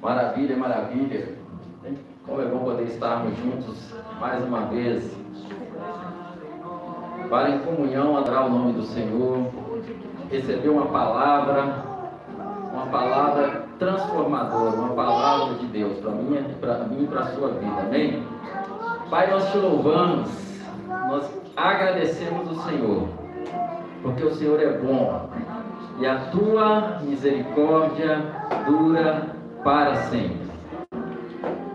Maravilha, maravilha. Como é bom poder estarmos juntos mais uma vez para em comunhão adorar o nome do Senhor, receber uma palavra, uma palavra transformadora, uma palavra de Deus para mim, para mim e para a sua vida. Amém? Pai, nós te louvamos, nós agradecemos o Senhor, porque o Senhor é bom e a tua misericórdia dura para sempre.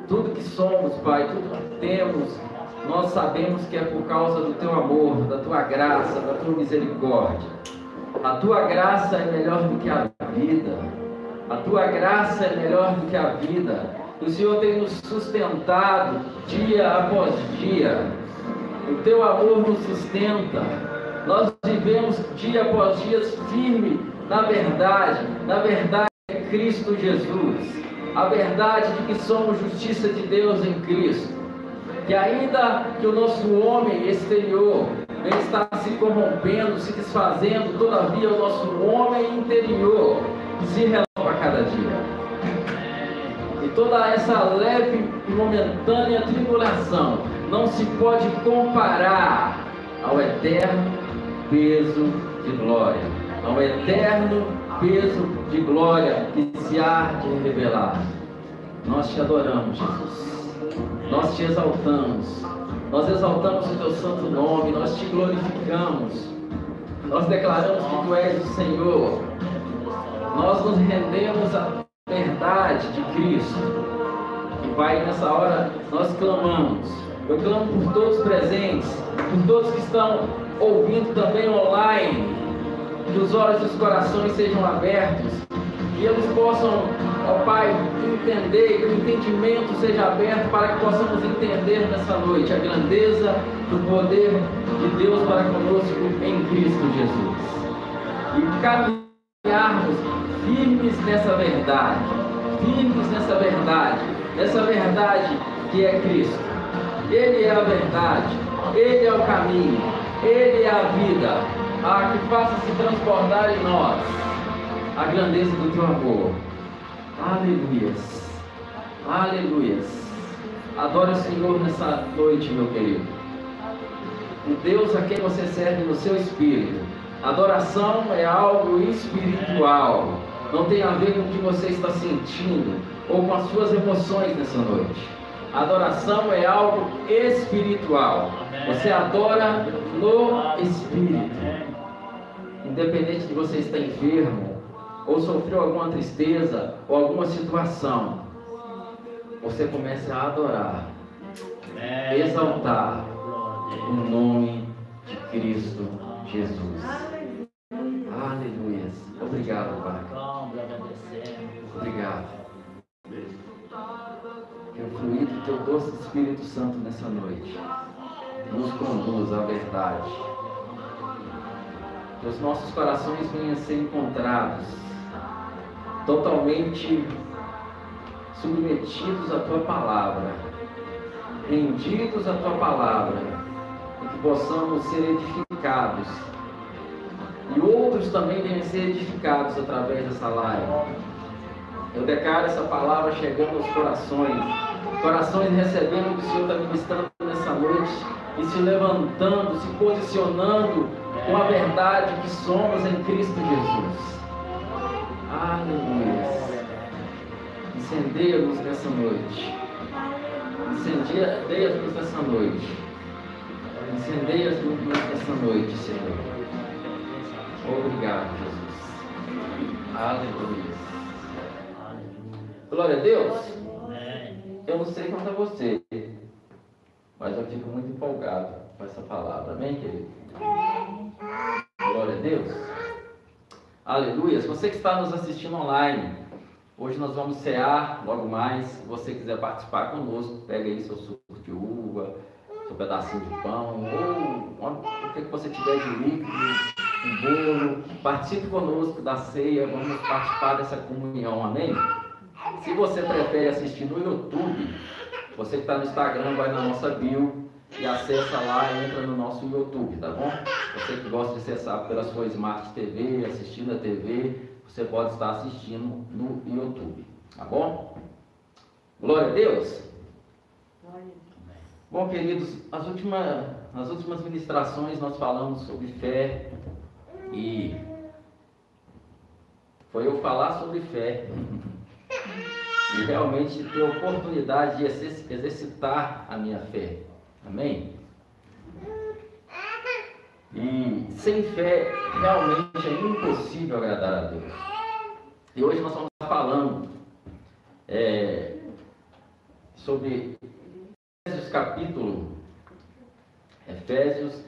Tudo que somos, Pai, tudo que temos, nós sabemos que é por causa do teu amor, da tua graça, da tua misericórdia. A tua graça é melhor do que a vida. A tua graça é melhor do que a vida. O Senhor tem nos sustentado dia após dia. O teu amor nos sustenta. Nós vivemos dia após dia firme na verdade. Na verdade Cristo Jesus a verdade de que somos justiça de Deus em Cristo. Que ainda que o nosso homem exterior estar se corrompendo, se desfazendo, todavia o nosso homem interior se renova a cada dia. E toda essa leve e momentânea tribulação não se pode comparar ao eterno peso de glória, ao eterno peso de glória que se há de revelar. Nós te adoramos, Jesus. Nós te exaltamos. Nós exaltamos o teu santo nome. Nós te glorificamos. Nós declaramos que tu és o Senhor. Nós nos rendemos à verdade de Cristo. E Pai, nessa hora nós clamamos. Eu clamo por todos presentes, por todos que estão ouvindo também online que os olhos dos corações sejam abertos, que eles possam, ó Pai, entender, que o entendimento seja aberto para que possamos entender nessa noite a grandeza do poder de Deus para conosco em Cristo Jesus. E caminharmos firmes nessa verdade, firmes nessa verdade, nessa verdade que é Cristo. Ele é a verdade, Ele é o caminho, Ele é a vida ah, que faça se transportar em nós a grandeza do teu amor. Aleluias. Aleluias. Adore o Senhor nessa noite, meu querido. O Deus a quem você serve no seu espírito. Adoração é algo espiritual. Não tem a ver com o que você está sentindo ou com as suas emoções nessa noite. Adoração é algo espiritual. Você adora no espírito independente de você estar enfermo, ou sofreu alguma tristeza, ou alguma situação, você começa a adorar, exaltar o nome de Cristo Jesus. Aleluia. Obrigado, Pai. Obrigado. Que o fluir do teu doce Espírito Santo nessa noite nos conduz à verdade que os nossos corações venham a ser encontrados totalmente submetidos à tua palavra, rendidos à tua palavra, e que possamos ser edificados. E outros também venham ser edificados através dessa live. Eu declaro essa palavra chegando aos corações, corações recebendo o que o Senhor está ministrando nessa noite e se levantando, se posicionando com a verdade que somos em Cristo Jesus. Aleluia. Incendeia-nos nessa noite. Incendeia-nos nessa noite. Incendeia-nos nessa noite, Senhor. Obrigado, Jesus. Aleluia. Glória a Deus. Eu não sei quanto a você, mas eu fico muito empolgado com essa palavra. Amém, querido? Glória a Deus. Aleluia. Se você que está nos assistindo online, hoje nós vamos cear logo mais. Se você quiser participar conosco, pega aí seu suco de uva, seu pedacinho de pão, ou o que você tiver de líquido, um bolo. Participe conosco da ceia, vamos participar dessa comunhão, amém? Se você prefere assistir no YouTube, você que está no Instagram, vai na nossa bio, e acessa lá, entra no nosso YouTube, tá bom? Você que gosta de acessar pela sua Smart TV, assistindo a TV, você pode estar assistindo no YouTube. Tá bom? Glória a Deus. Bom, queridos, as últimas, nas últimas ministrações nós falamos sobre fé e foi eu falar sobre fé e realmente ter oportunidade de exercitar a minha fé. Amém? E sem fé realmente é impossível agradar a Deus. E hoje nós estamos falando é, sobre Efésios capítulo Efésios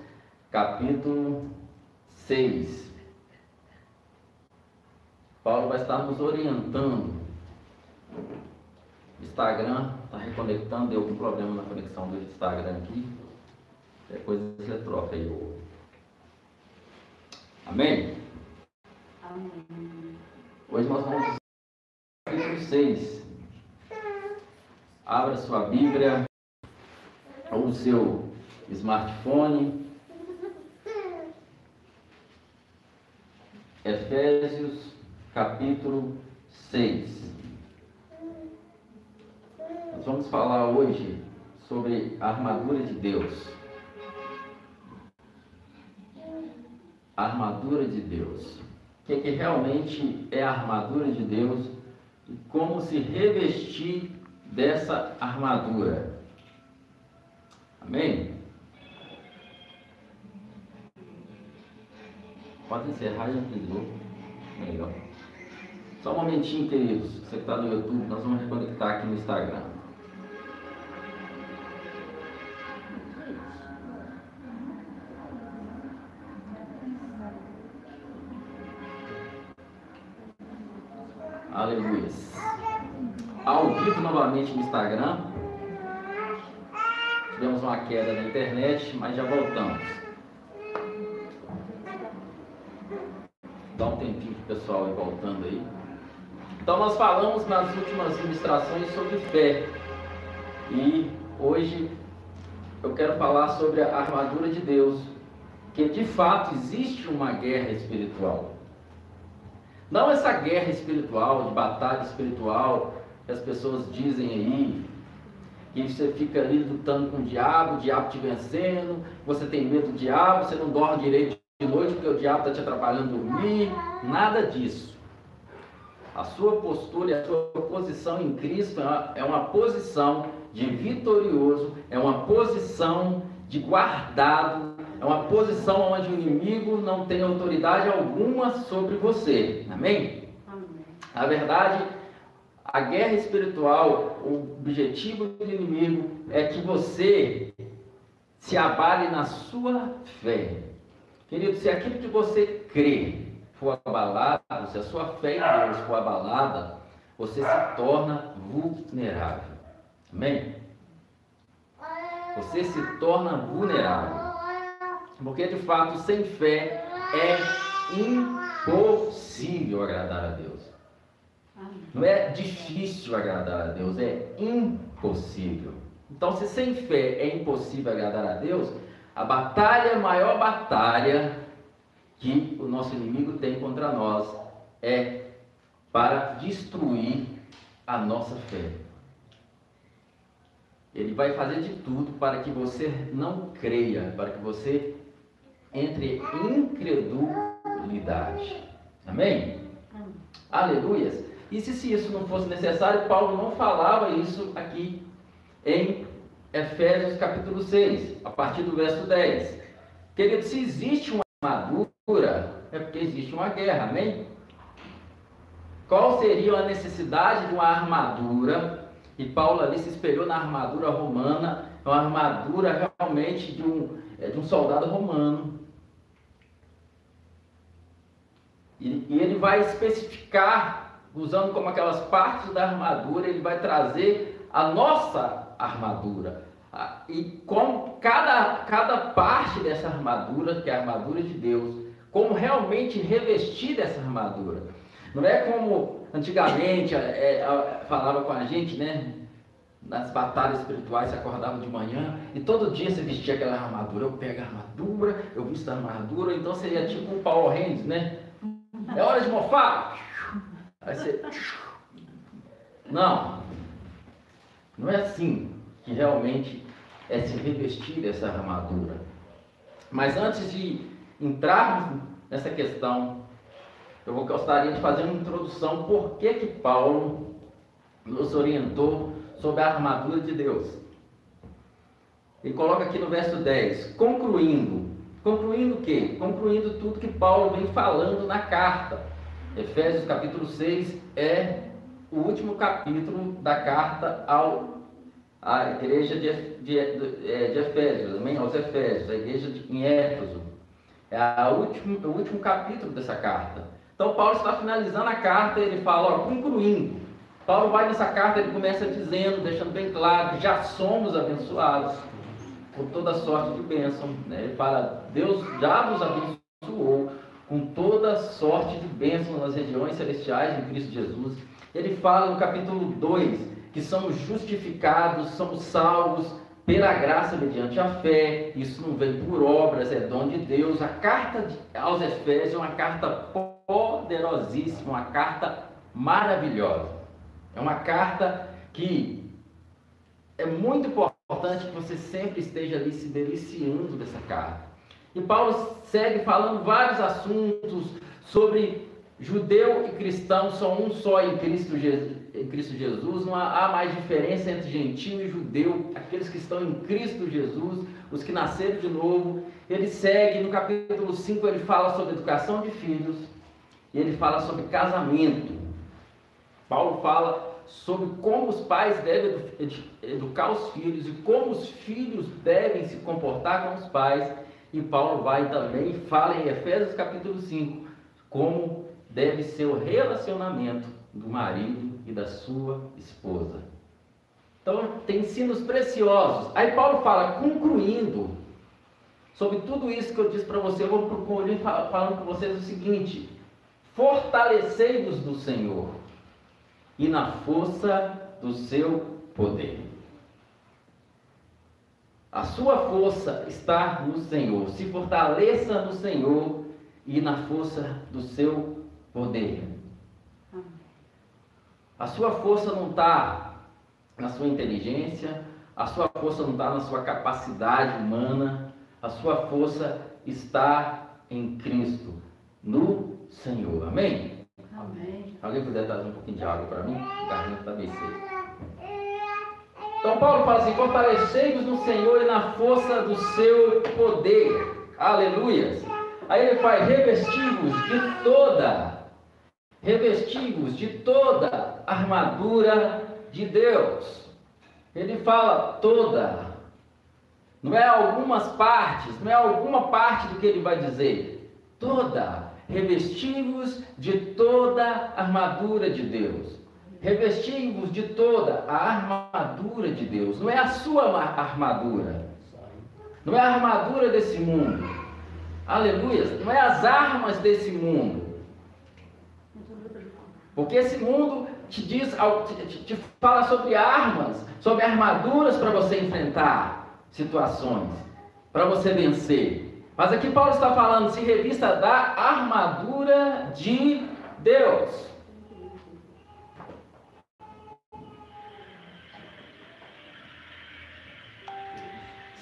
capítulo 6. Paulo vai estar nos orientando. Instagram está reconectando, deu algum problema na conexão do Instagram aqui. Depois você troca aí. Amém? Amém. Hoje nós vamos capítulo 6. Abra sua Bíblia ou o seu smartphone. Efésios capítulo 6. Nós vamos falar hoje sobre a armadura de Deus. A armadura de Deus o que, que realmente é a armadura de Deus e como se revestir dessa armadura. Amém? Pode encerrar e entendeu. Melhor. Só um momentinho, queridos. Você que está no YouTube, nós vamos reconectar aqui no Instagram. No Instagram. Tivemos uma queda na internet, mas já voltamos. Dá um tempinho pro pessoal ir voltando aí. Então nós falamos nas últimas ministrações sobre fé. E hoje eu quero falar sobre a armadura de Deus. Que de fato existe uma guerra espiritual. Não essa guerra espiritual, de batalha espiritual, que as pessoas dizem aí, que você fica ali lutando com o diabo, o diabo te vencendo, você tem medo do diabo, você não dorme direito de noite porque o diabo está te atrapalhando dormir, nada disso. A sua postura e a sua posição em Cristo é uma é posição de vitorioso, é uma posição de guardado, é uma posição onde o inimigo não tem autoridade alguma sobre você. Amém? Amém. Na verdade, a guerra espiritual, o objetivo do inimigo é que você se abale na sua fé. Querido, se aquilo que você crê for abalado, se a sua fé em Deus for abalada, você se torna vulnerável. Amém? Você se torna vulnerável. Porque de fato, sem fé é impossível agradar a Deus. Não é difícil agradar a Deus, é impossível. Então, se sem fé é impossível agradar a Deus, a batalha, a maior batalha que o nosso inimigo tem contra nós é para destruir a nossa fé. Ele vai fazer de tudo para que você não creia, para que você entre incredulidade. Amém? Amém. Aleluias. E se, se isso não fosse necessário, Paulo não falava isso aqui em Efésios capítulo 6, a partir do verso 10. Querido, se existe uma armadura, é porque existe uma guerra, amém? Qual seria a necessidade de uma armadura? E Paulo ali se espelhou na armadura romana, uma armadura realmente de um, é, de um soldado romano. E, e ele vai especificar, usando como aquelas partes da armadura, ele vai trazer a nossa armadura. E como cada, cada parte dessa armadura, que é a armadura de Deus, como realmente revestir dessa armadura. Não é como antigamente é, é, falava com a gente, né? Nas batalhas espirituais, você acordava de manhã e todo dia você vestia aquela armadura. Eu pego a armadura, eu visto a armadura, então seria tipo um Power Rangers, né? É hora de mofar. Aí você. Não. Não é assim que realmente é se revestir dessa armadura. Mas antes de entrarmos nessa questão, eu gostaria de fazer uma introdução por que que Paulo nos orientou sobre a armadura de Deus. Ele coloca aqui no verso 10, concluindo. Concluindo o quê? Concluindo tudo que Paulo vem falando na carta. Efésios capítulo 6 é o último capítulo da carta ao, à igreja de, de, de, é, de Efésios, amém? aos Efésios, a igreja de, em Éfeso. É a último, o último capítulo dessa carta. Então Paulo está finalizando a carta ele fala, ó, concluindo. Paulo vai nessa carta, ele começa dizendo, deixando bem claro que já somos abençoados com toda sorte de bênção. Né? Ele fala, Deus já nos abençoou com toda sorte de bênção nas regiões celestiais em Cristo Jesus. Ele fala no capítulo 2 que somos justificados, somos salvos pela graça mediante a fé. Isso não vem por obras, é dom de Deus. A carta aos Efésios é uma carta poderosíssima, uma carta maravilhosa. É uma carta que é muito importante que você sempre esteja ali se deliciando dessa carta. E Paulo segue falando vários assuntos sobre judeu e cristão são um só em Cristo, Jesus, em Cristo Jesus. Não há, mais diferença entre gentil e judeu. Aqueles que estão em Cristo Jesus, os que nasceram de novo. Ele segue no capítulo 5, ele fala sobre educação de filhos. E ele fala sobre casamento. Paulo fala sobre como os pais devem educar os filhos e como os filhos devem se comportar com os pais. E Paulo vai também e fala em Efésios capítulo 5 como deve ser o relacionamento do marido e da sua esposa. Então, tem ensinos preciosos. Aí Paulo fala, concluindo sobre tudo isso que eu disse para você, eu vou concluir falando com vocês o seguinte: fortalecei-vos do Senhor e na força do seu poder. A sua força está no Senhor. Se fortaleça no Senhor e na força do seu poder. A sua força não está na sua inteligência, a sua força não está na sua capacidade humana, a sua força está em Cristo, no Senhor. Amém? Amém. Alguém puder trazer um pouquinho de água para mim? O garganta está bem seco. Então Paulo fala assim: fortalecei-vos no Senhor e na força do seu poder. Aleluia. Aí ele faz revestivos de toda revestivos de toda a armadura de Deus. Ele fala toda. Não é algumas partes, não é alguma parte do que ele vai dizer. Toda. Revestivos de toda a armadura de Deus. Revestivos de toda a armadura de Deus. Não é a sua armadura. Não é a armadura desse mundo. Aleluia. Não é as armas desse mundo porque esse mundo te diz, te fala sobre armas, sobre armaduras para você enfrentar situações, para você vencer. Mas aqui Paulo está falando, se revista da armadura de Deus.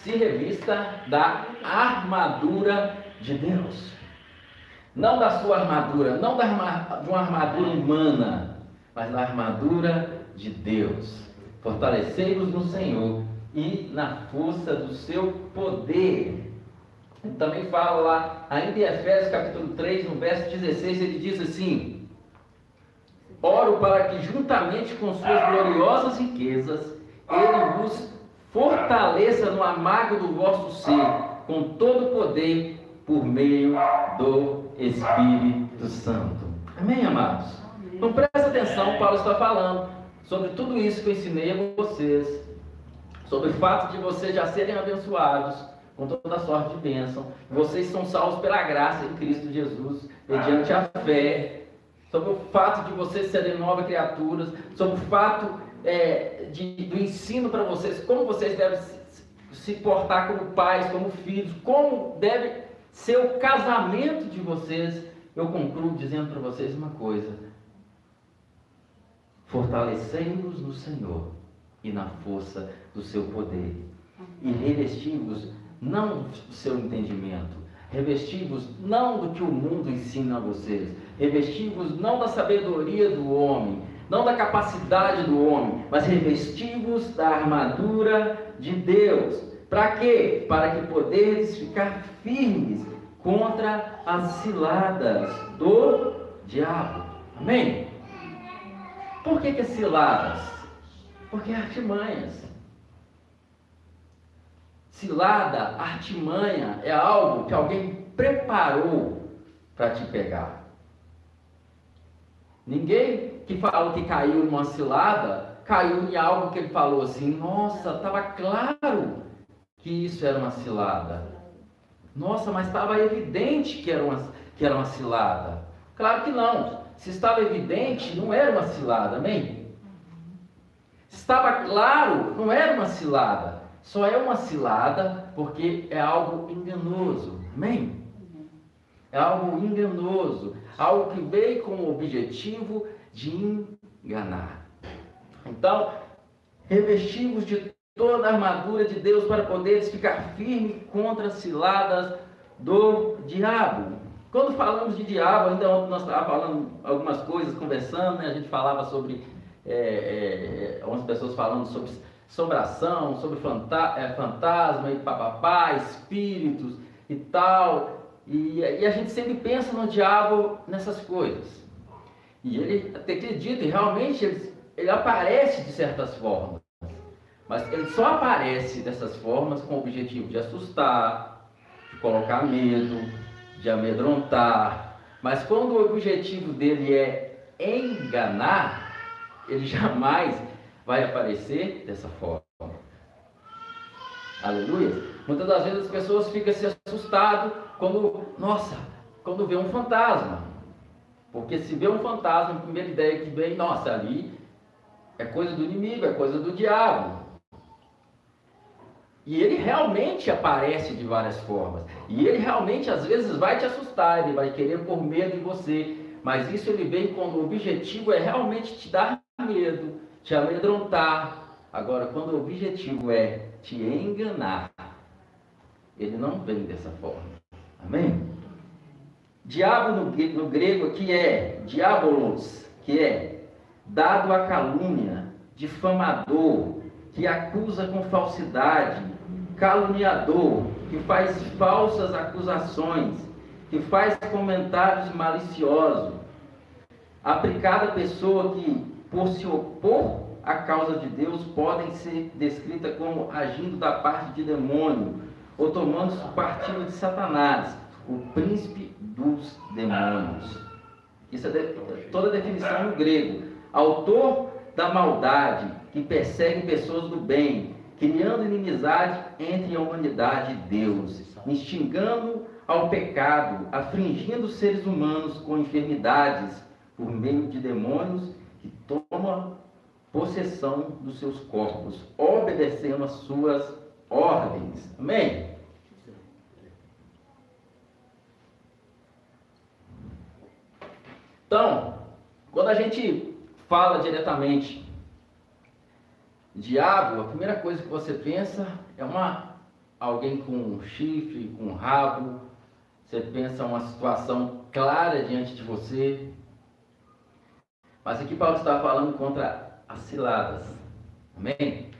Se revista da armadura de Deus. Não da sua armadura, não da de uma armadura humana, mas da armadura de Deus. Fortalecei-vos no Senhor e na força do seu poder. Ele também fala lá, ainda em Efésios capítulo 3, no verso 16, ele diz assim: Oro para que, juntamente com suas gloriosas riquezas, ele vos fortaleça no amago do vosso ser, com todo o poder, por meio do Espírito Santo. Amém, amados? Então presta atenção, Paulo está falando sobre tudo isso que eu ensinei a vocês, sobre o fato de vocês já serem abençoados com toda sorte de bênção, vocês são salvos pela graça em Cristo Jesus, mediante a fé, sobre o fato de vocês serem novas criaturas, sobre o fato é, de, do ensino para vocês, como vocês devem se, se portar como pais, como filhos, como deve seu casamento de vocês, eu concluo dizendo para vocês uma coisa: Fortalecei-vos no Senhor e na força do seu poder. E revesti-vos não do seu entendimento, revesti-vos não do que o mundo ensina a vocês, revesti-vos não da sabedoria do homem, não da capacidade do homem, mas revesti-vos da armadura de Deus. Para quê? Para que poderes ficar firmes contra as ciladas do diabo. Amém? Por que, que ciladas? Porque é artimanhas. Cilada, artimanha, é algo que alguém preparou para te pegar. Ninguém que falou que caiu numa cilada, caiu em algo que ele falou assim, nossa, estava claro que isso era uma cilada. Nossa, mas estava evidente que era, uma, que era uma cilada. Claro que não. Se estava evidente, não era uma cilada, amém? Se estava claro, não era uma cilada. Só é uma cilada porque é algo enganoso, amém? É algo enganoso, algo que veio com o objetivo de enganar. Então, revestimos de toda a armadura de Deus para poderes ficar firme contra as ciladas do diabo. Quando falamos de diabo, ainda ontem nós estávamos falando algumas coisas, conversando, né? a gente falava sobre é, é, algumas pessoas falando sobre assombração, sobre fanta é, fantasma e papapá, espíritos e tal. E, e, a gente sempre pensa no diabo nessas coisas. E ele até acredita, e realmente ele, ele aparece de certas formas. Mas ele só aparece dessas formas com o objetivo de assustar, de colocar medo, de amedrontar. Mas quando o objetivo dele é enganar, ele jamais vai aparecer dessa forma. Aleluia. Muitas das vezes as pessoas ficam se assustado quando, nossa, quando vê um fantasma. Porque se vê um fantasma, a primeira ideia que vem, nossa, ali é coisa do inimigo, é coisa do diabo. E ele realmente aparece de várias formas. E ele realmente às vezes vai te assustar, ele vai querer pôr medo em você. Mas isso ele vem quando o objetivo é realmente te dar medo, te amedrontar. Agora, quando o objetivo é te enganar, ele não vem dessa forma. Amém? Diabo no, no grego aqui é diabolos, que é dado a calúnia, difamador, que acusa com falsidade, caluniador, que faz falsas acusações, que faz comentários maliciosos, aplicada a pessoa que, por se opor à causa de Deus, podem ser descrita como agindo da parte de demônio, ou tomando partido de Satanás, o príncipe dos demônios. Isso é toda a definição no grego. Autor da maldade, que persegue pessoas do bem, criando inimizade entre a humanidade e Deus, instigando ao pecado, afligindo os seres humanos com enfermidades por meio de demônios que tomam possessão dos seus corpos, obedecendo às suas ordens. Amém? Então, quando a gente fala diretamente Diabo, a primeira coisa que você pensa é uma alguém com um chifre, com um rabo. Você pensa uma situação clara diante de você. Mas aqui Paulo está falando contra as ciladas. Amém?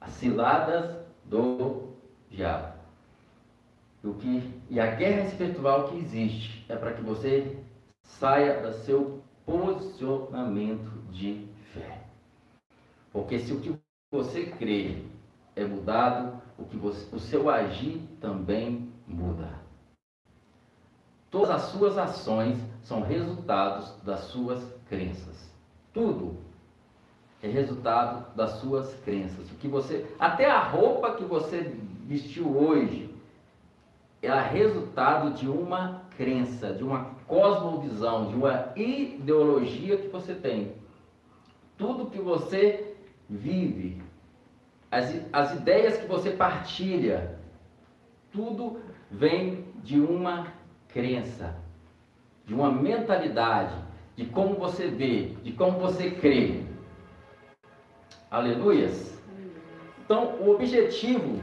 As ciladas do diabo. O que, e a guerra espiritual que existe é para que você saia do seu posicionamento de porque se o que você crê é mudado, o, que você, o seu agir também muda. Todas as suas ações são resultados das suas crenças. Tudo é resultado das suas crenças. O que você, até a roupa que você vestiu hoje, é resultado de uma crença, de uma cosmovisão, de uma ideologia que você tem. Tudo que você vive, as, as ideias que você partilha, tudo vem de uma crença, de uma mentalidade, de como você vê, de como você crê. Aleluias. Então, o objetivo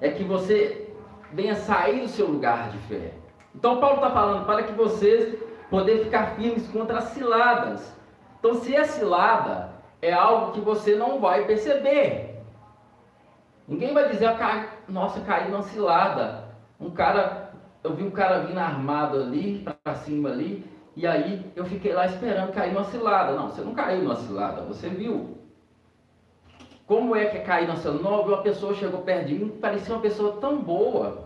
é que você venha sair do seu lugar de fé. Então, Paulo está falando para que vocês poder ficar firmes contra as ciladas. Então, se é cilada, é algo que você não vai perceber. Ninguém vai dizer, nossa, caí numa cilada. Um cara, eu vi um cara vindo armado ali, para cima ali, e aí eu fiquei lá esperando cair numa cilada. Não, você não caiu numa cilada, você viu. Como é que é cair numa cilada? Não, uma pessoa chegou perto de mim, parecia uma pessoa tão boa,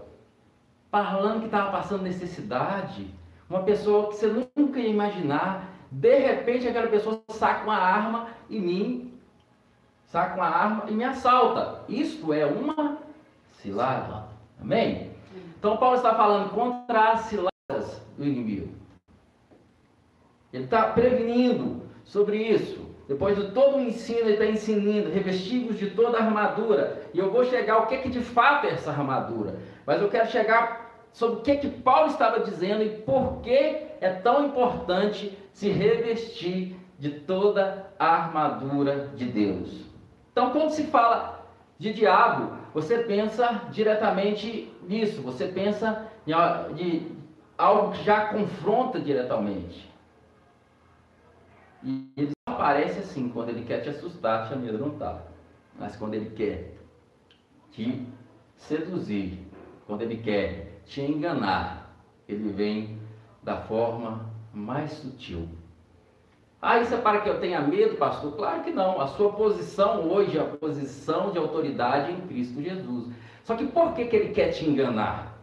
falando que estava passando necessidade, uma pessoa que você nunca ia imaginar. De repente, aquela pessoa saca uma arma em mim, saca uma arma e me assalta. Isto é uma cilada. Amém? Então, Paulo está falando contra as ciladas do inimigo. Ele está prevenindo sobre isso. Depois de todo o ensino, ele está ensinando, revestidos de toda a armadura. E eu vou chegar ao que, que de fato é essa armadura. Mas eu quero chegar sobre o que, que Paulo estava dizendo e por que é tão importante se revestir de toda a armadura de Deus. Então, quando se fala de diabo, você pensa diretamente nisso, você pensa em algo que já confronta diretamente. E ele aparece assim, quando ele quer te assustar, te amedrontar. Mas quando ele quer te seduzir, quando ele quer te enganar, ele vem da forma mais sutil. Ah, isso é para que eu tenha medo, pastor? Claro que não. A sua posição hoje é a posição de autoridade em Cristo Jesus. Só que por que, que ele quer te enganar?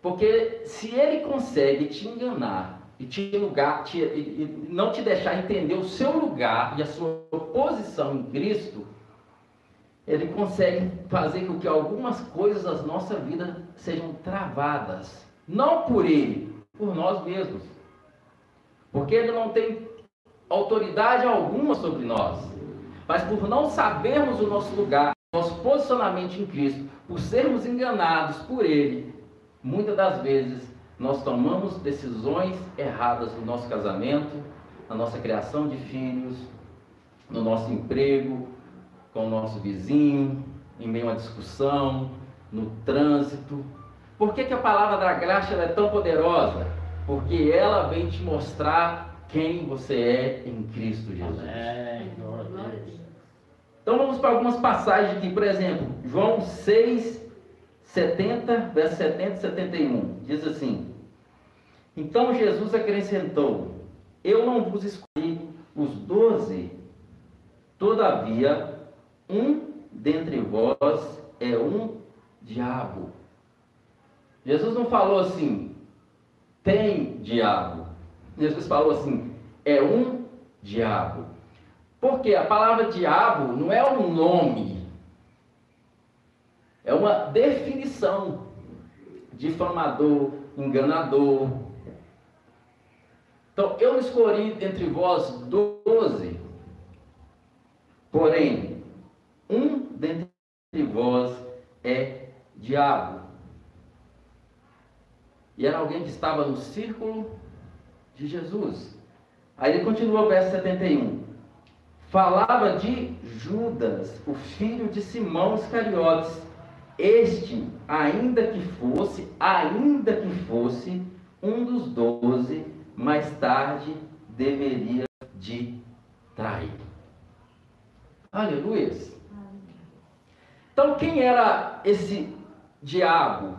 Porque se ele consegue te enganar e te lugar, te, e, não te deixar entender o seu lugar e a sua posição em Cristo, ele consegue fazer com que algumas coisas da nossa vida sejam travadas. Não por ele, por nós mesmos. Porque ele não tem autoridade alguma sobre nós. Mas por não sabermos o nosso lugar, nosso posicionamento em Cristo, por sermos enganados por ele, muitas das vezes nós tomamos decisões erradas no nosso casamento, na nossa criação de filhos, no nosso emprego, com o nosso vizinho, em meio a uma discussão, no trânsito. Por que, que a palavra da graça é tão poderosa? Porque ela vem te mostrar quem você é em Cristo Jesus. Amém. Então vamos para algumas passagens aqui, por exemplo, João 6, 70, verso 70 e 71. Diz assim: Então Jesus acrescentou: Eu não vos escolhi os doze, todavia um dentre vós é um diabo. Jesus não falou assim, tem diabo. Jesus falou assim, é um diabo. Porque a palavra diabo não é um nome, é uma definição. Difamador, enganador. Então, eu escolhi entre vós doze, porém, um dentre vós é diabo. E era alguém que estava no círculo de Jesus. Aí ele continua o verso 71. Falava de Judas, o filho de Simão Iscariotes. Este, ainda que fosse, ainda que fosse, um dos doze, mais tarde deveria de trair. Aleluia. Então, quem era esse diabo?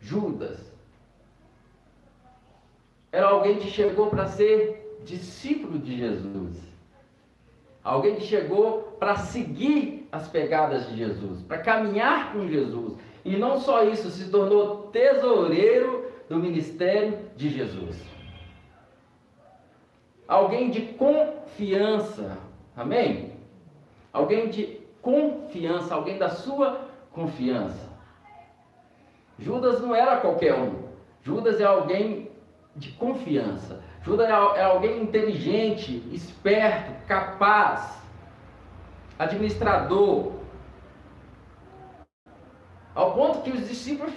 Judas. Era alguém que chegou para ser discípulo de Jesus. Alguém que chegou para seguir as pegadas de Jesus, para caminhar com Jesus. E não só isso, se tornou tesoureiro do ministério de Jesus. Alguém de confiança. Amém? Alguém de confiança, alguém da sua confiança. Judas não era qualquer um. Judas é alguém de confiança. Judas é, é alguém inteligente, esperto, capaz, administrador. Ao ponto que os discípulos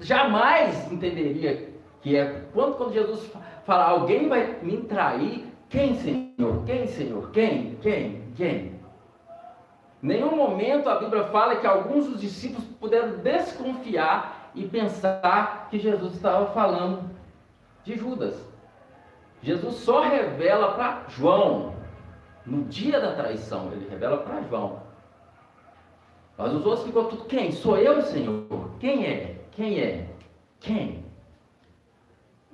jamais entenderiam que é quando, quando Jesus fala alguém vai me trair, Quem, Senhor? Quem, Senhor? Quem? Quem? Quem? Nenhum momento a Bíblia fala que alguns dos discípulos puderam desconfiar e pensar que Jesus estava falando de Judas. Jesus só revela para João, no dia da traição, ele revela para João. Mas os outros ficou tudo, quem? Sou eu, Senhor? Quem é? Quem é? Quem?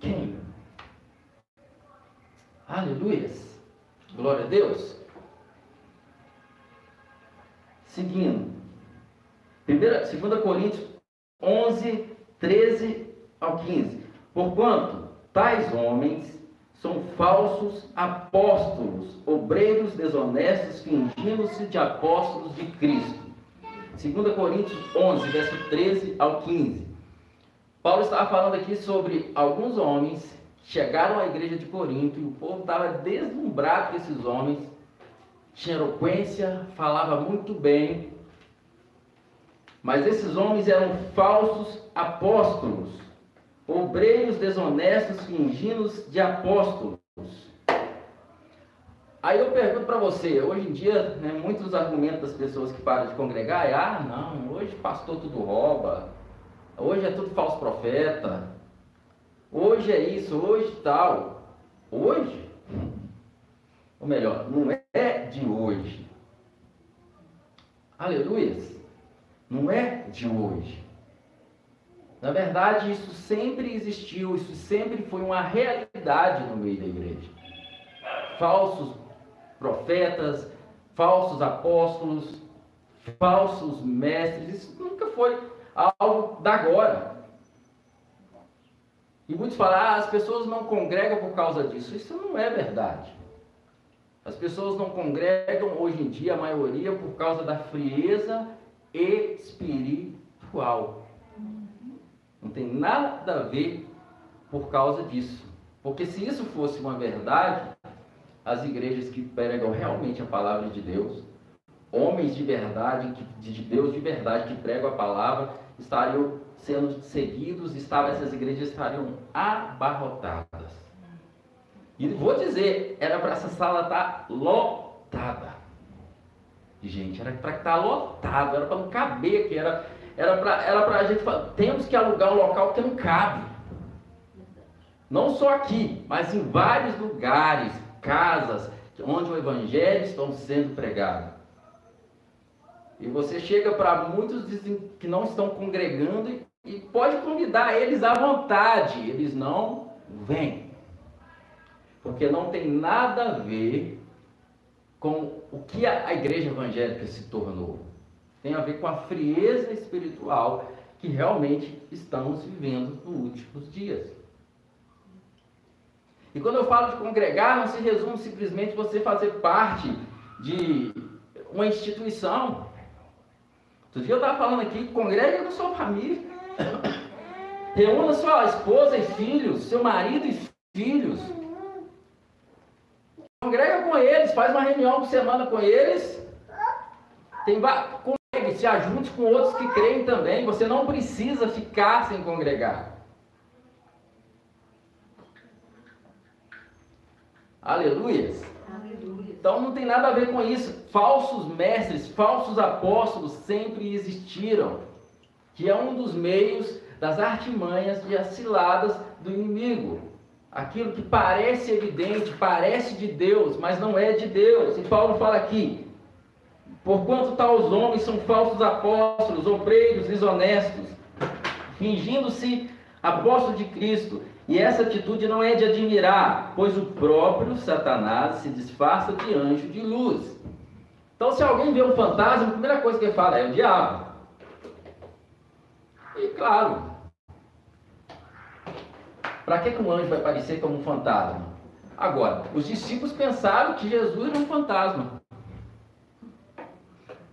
Quem? Aleluias. Glória a Deus. Seguindo. 2 Coríntios 11, 13 ao 15. Porquanto tais homens são falsos apóstolos, obreiros desonestos, fingindo-se de apóstolos de Cristo. 2 Coríntios 11, verso 13 ao 15. Paulo estava falando aqui sobre alguns homens que chegaram à igreja de Corinto e o povo estava deslumbrado com esses homens, tinha eloquência, falava muito bem, mas esses homens eram falsos apóstolos, obreiros desonestos fingindo de apóstolos. Aí eu pergunto para você, hoje em dia, né, muitos argumentos das pessoas que param de congregar é, ah, não, hoje pastor tudo rouba, hoje é tudo falso profeta, hoje é isso, hoje tal. Hoje, ou melhor, não é de hoje. Aleluias. Não é de hoje. Na verdade, isso sempre existiu, isso sempre foi uma realidade no meio da igreja. Falsos profetas, falsos apóstolos, falsos mestres, isso nunca foi algo da agora. E muitos falam, ah, as pessoas não congregam por causa disso. Isso não é verdade. As pessoas não congregam hoje em dia, a maioria, por causa da frieza espiritual. Não tem nada a ver por causa disso. Porque se isso fosse uma verdade, as igrejas que pregam realmente a palavra de Deus, homens de verdade, de Deus de verdade, que pregam a palavra, estariam sendo seguidos, essas igrejas estariam abarrotadas. E vou dizer, era para essa sala estar tá lotada. Gente, era para estar tá lotado, era para não caber aqui, era era para era a gente falar, temos que alugar um local que não cabe. Não só aqui, mas em vários lugares, casas, onde o evangelho está sendo pregado. E você chega para muitos que não estão congregando e pode convidar eles à vontade, eles não vêm. Porque não tem nada a ver com o que a igreja evangélica se tornou tem a ver com a frieza espiritual que realmente estamos vivendo nos últimos dias. E quando eu falo de congregar, não se resume simplesmente você fazer parte de uma instituição. Outro dia eu estava falando aqui, congrega com sua família. Reúna sua esposa e filhos, seu marido e filhos. Congrega com eles, faz uma reunião por semana com eles. Tem, se ajunte com outros que creem também. Você não precisa ficar sem congregar. Aleluias. Aleluia. Então não tem nada a ver com isso. Falsos mestres, falsos apóstolos sempre existiram, que é um dos meios das artimanhas e as ciladas do inimigo. Aquilo que parece evidente, parece de Deus, mas não é de Deus. E Paulo fala aqui: Porquanto tais homens são falsos apóstolos, obreiros desonestos, fingindo-se apóstolos de Cristo. E essa atitude não é de admirar, pois o próprio Satanás se disfarça de anjo de luz. Então, se alguém vê um fantasma, a primeira coisa que ele fala é o diabo. E claro, para que, que um anjo vai parecer como um fantasma? Agora, os discípulos pensaram que Jesus era um fantasma.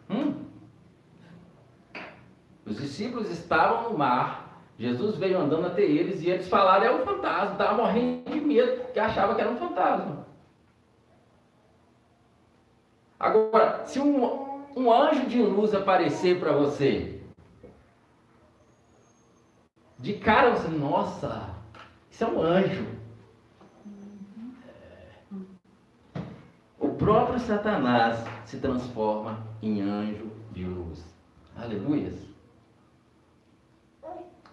Hum? Os discípulos estavam no mar, Jesus veio andando até eles e eles falaram: é um fantasma, estavam morrendo de medo, porque achava que era um fantasma. Agora, se um, um anjo de luz aparecer para você, de cara você, nossa, isso é um anjo. próprio Satanás se transforma em anjo de luz. Aleluias.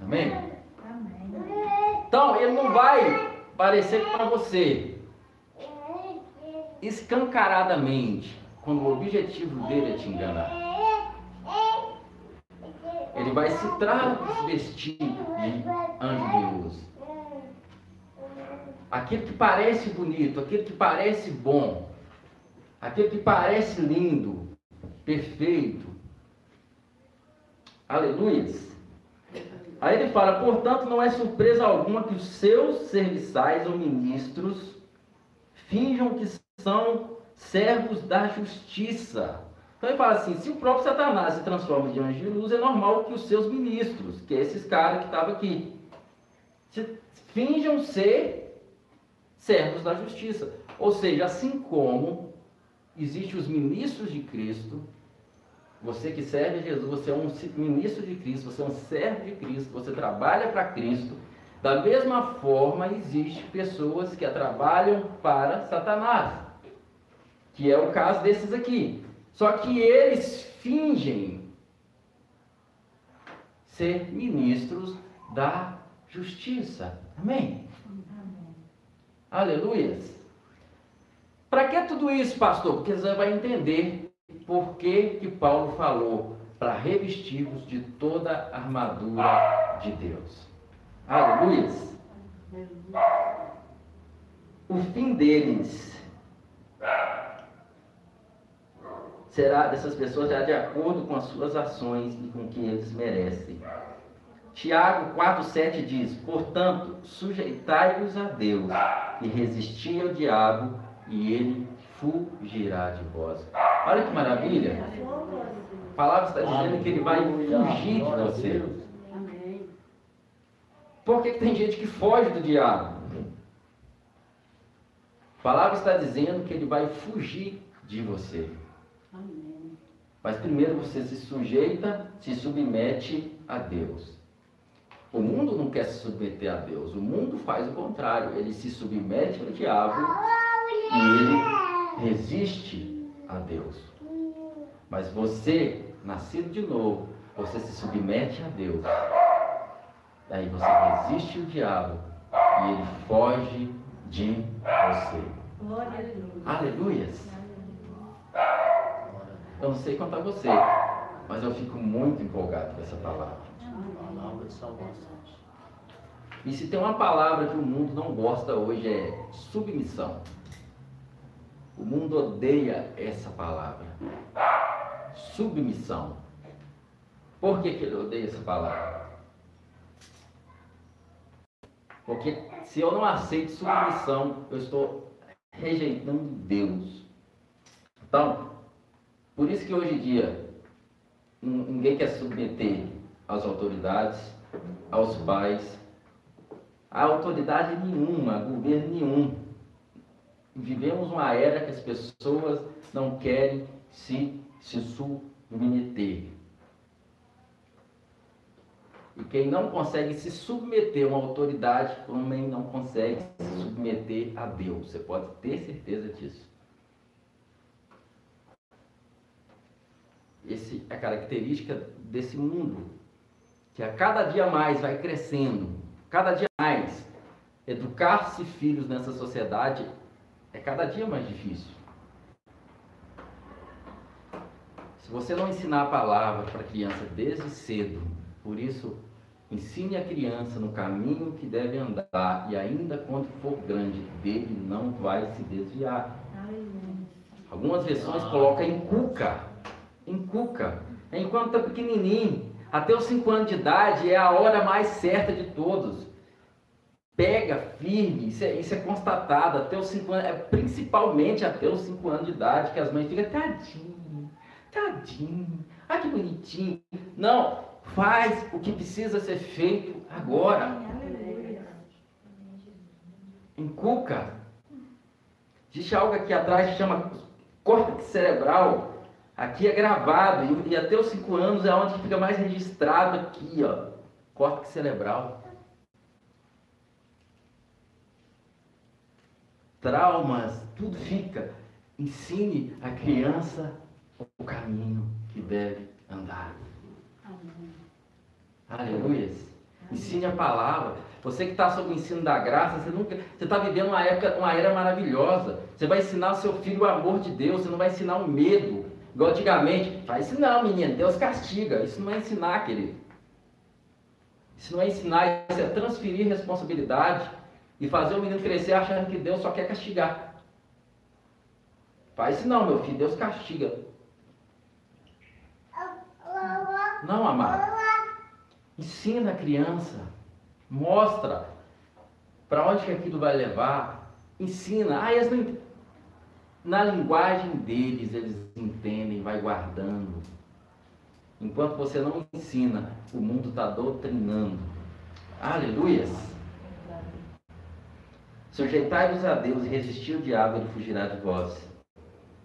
Amém. Então, ele não vai parecer para você escancaradamente, quando o objetivo dele é te enganar. Ele vai se transvestir de anjo de luz. Aquilo que parece bonito, aquilo que parece bom, aquilo que parece lindo, perfeito. Aleluia. Aí ele fala: portanto, não é surpresa alguma que os seus serviçais ou ministros finjam que são servos da justiça. Então ele fala assim: se o próprio Satanás se transforma de anjo de luz, é normal que os seus ministros, que é esses caras que estavam aqui, finjam ser servos da justiça. Ou seja, assim como existem os ministros de Cristo, você que serve a Jesus, você é um ministro de Cristo, você é um servo de Cristo, você trabalha para Cristo. Da mesma forma, existem pessoas que trabalham para Satanás, que é o caso desses aqui. Só que eles fingem ser ministros da justiça. Amém? Aleluias. Para que tudo isso, pastor? Porque você vai entender por que, que Paulo falou para revestir-vos de toda a armadura de Deus. Aleluias. O fim deles será dessas pessoas será de acordo com as suas ações e com o que eles merecem. Tiago 4,7 diz: Portanto, sujeitai-vos a Deus e resisti ao diabo, e ele fugirá de vós. Olha que maravilha! A palavra está dizendo que ele vai fugir de você. Por que, que tem gente que foge do diabo? A palavra está dizendo que ele vai fugir de você. Mas primeiro você se sujeita, se submete a Deus. O mundo não quer se submeter a Deus, o mundo faz o contrário, ele se submete ao diabo e ele resiste a Deus. Mas você, nascido de novo, você se submete a Deus. Daí você resiste o diabo e ele foge de você. Aleluias. Eu não sei quanto a você, mas eu fico muito empolgado com essa palavra. E se tem uma palavra que o mundo não gosta hoje é submissão. O mundo odeia essa palavra. Submissão. Por que, que ele odeia essa palavra? Porque se eu não aceito submissão, eu estou rejeitando Deus. Então, por isso que hoje em dia ninguém quer submeter às autoridades, aos pais, a autoridade nenhuma, governo nenhum. Vivemos uma era que as pessoas não querem se, se submeter. E quem não consegue se submeter a uma autoridade, também não consegue se submeter a Deus. Você pode ter certeza disso. esse, a característica desse mundo, que a cada dia mais vai crescendo, cada dia mais. Educar-se filhos nessa sociedade é cada dia mais difícil. Se você não ensinar a palavra para a criança desde cedo, por isso, ensine a criança no caminho que deve andar e ainda quando for grande, dele não vai se desviar. Algumas versões colocam em cuca encuca. Enquanto está pequenininho, até os 5 anos de idade é a hora mais certa de todos. Pega firme, isso é, isso é constatado, até os 5 anos, é principalmente até os 5 anos de idade, que as mães ficam, tadinho, tadinho, ah que bonitinho. Não, faz o que precisa ser feito agora. Encuca. Existe algo aqui atrás que chama córtex cerebral, Aqui é gravado e, até os 5 anos é onde fica mais registrado aqui, ó, córtex cerebral. Traumas, tudo fica. Ensine a criança o caminho que deve andar. Amém. Aleluia. Ensine a palavra. Você que está sob o ensino da graça, você nunca, você está vivendo uma época, uma era maravilhosa. Você vai ensinar o seu filho o amor de Deus. Você não vai ensinar o medo, igual antigamente. Faz isso não, menino. Deus castiga. Isso não é ensinar, querido. Isso não é ensinar. Isso é transferir responsabilidade e fazer o menino crescer achando que Deus só quer castigar. Faz isso não, meu filho. Deus castiga. Não, amado. Ensina a criança. Mostra para onde que aquilo vai levar. Ensina. Ah, eles não... Na linguagem deles, eles entendem, vai guardando. Enquanto você não ensina, o mundo está doutrinando. Aleluias. Sujeitai-vos a Deus e resistir o diabo, ele fugirá de vós.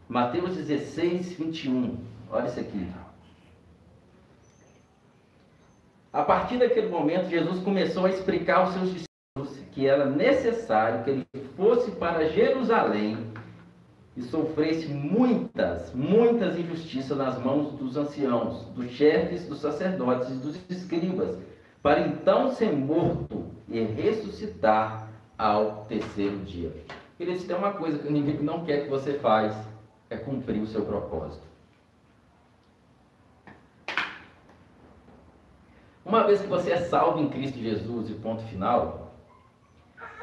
Mateus 16, 21. Olha isso aqui. A partir daquele momento, Jesus começou a explicar aos seus discípulos que era necessário que ele fosse para Jerusalém e sofresse muitas, muitas injustiças nas mãos dos anciãos, dos chefes, dos sacerdotes e dos escribas, para então ser morto e ressuscitar ao terceiro dia. Queridos, tem uma coisa que inimigo não quer que você faz, é cumprir o seu propósito. Uma vez que você é salvo em Cristo Jesus e ponto final,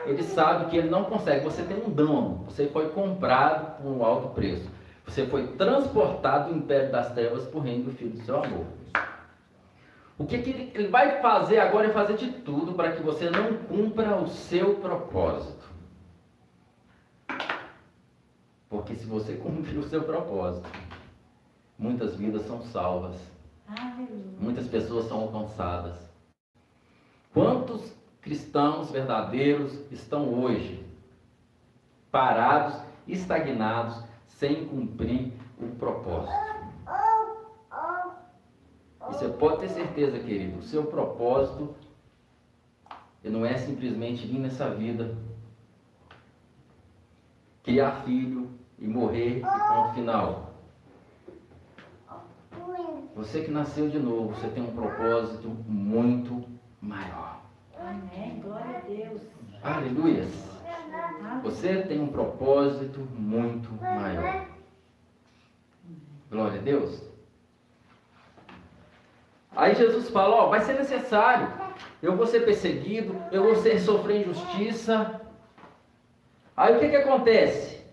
ele sabe que ele não consegue. Você tem um dono, você foi comprado por um alto preço. Você foi transportado do império das trevas para o reino do Filho do seu amor. O que, que ele, ele vai fazer agora é fazer de tudo para que você não cumpra o seu propósito. Porque se você cumprir o seu propósito, muitas vidas são salvas Muitas pessoas são alcançadas. Quantos cristãos verdadeiros estão hoje parados, estagnados, sem cumprir o propósito? E você pode ter certeza, querido, o seu propósito não é simplesmente vir nessa vida, criar filho e morrer e ponto final. Você que nasceu de novo, você tem um propósito muito maior. Amém. Glória a Deus. Aleluia. Você tem um propósito muito maior. Glória a Deus. Aí Jesus fala: Ó, vai ser necessário. Eu vou ser perseguido, eu vou ser, sofrer injustiça. Aí o que, que acontece?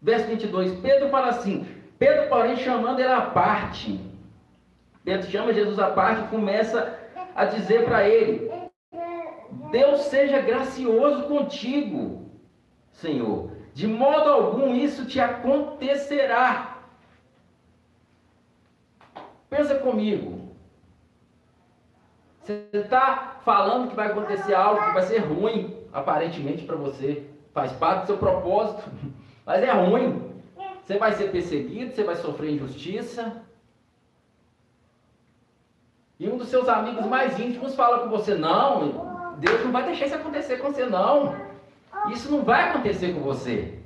Verso 22: Pedro fala assim: Pedro, porém, chamando ele à parte Pedro chama Jesus à parte e começa a dizer para ele: Deus seja gracioso contigo, Senhor. De modo algum isso te acontecerá. Pensa comigo. Você está falando que vai acontecer algo que vai ser ruim, aparentemente para você. Faz parte do seu propósito, mas é ruim. Você vai ser perseguido, você vai sofrer injustiça, e um dos seus amigos mais íntimos fala com você: Não, Deus não vai deixar isso acontecer com você, não. Isso não vai acontecer com você.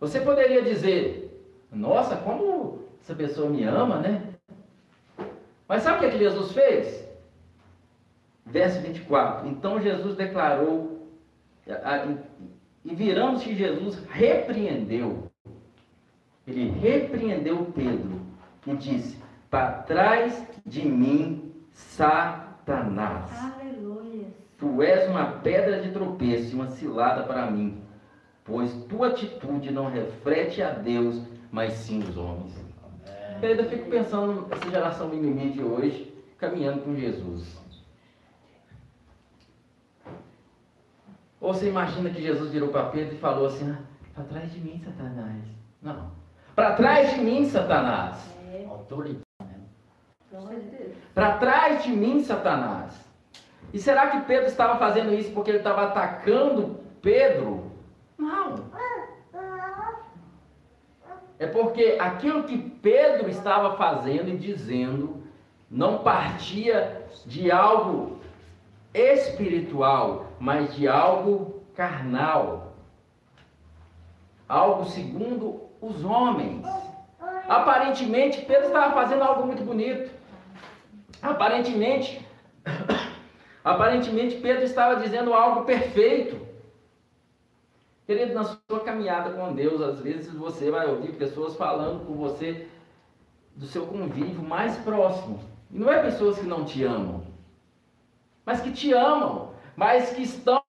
Você poderia dizer: Nossa, como essa pessoa me ama, né? Mas sabe o que, é Jesus fez? Verso 24: Então Jesus declarou, e virando-se Jesus, repreendeu. Ele repreendeu Pedro e disse: para trás de mim, Satanás. Aleluia. Tu és uma pedra de tropeço e uma cilada para mim, pois tua atitude não reflete a Deus, mas sim os homens. Eu ainda fico pensando nessa geração mimimi de hoje, caminhando com Jesus. Ou você imagina que Jesus virou para Pedro e falou assim: ah, para trás de mim, Satanás. Não. Para trás de mim, Satanás. É. Autoridade. Para trás de mim, Satanás. E será que Pedro estava fazendo isso porque ele estava atacando Pedro? Não. É porque aquilo que Pedro estava fazendo e dizendo não partia de algo espiritual, mas de algo carnal. algo segundo os homens. Aparentemente, Pedro estava fazendo algo muito bonito. Aparentemente, aparentemente Pedro estava dizendo algo perfeito. Querido, na sua caminhada com Deus, às vezes você vai ouvir pessoas falando com você do seu convívio mais próximo. E não é pessoas que não te amam, mas que te amam, mas que estão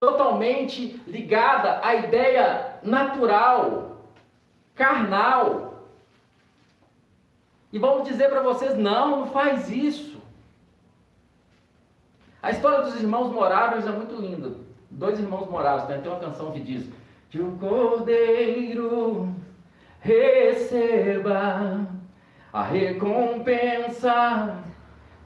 totalmente ligada à ideia natural, carnal. E vamos dizer para vocês: não, não faz isso. A história dos irmãos moráveis é muito linda. Dois irmãos moráveis, né? tem uma canção que diz: Que o cordeiro receba a recompensa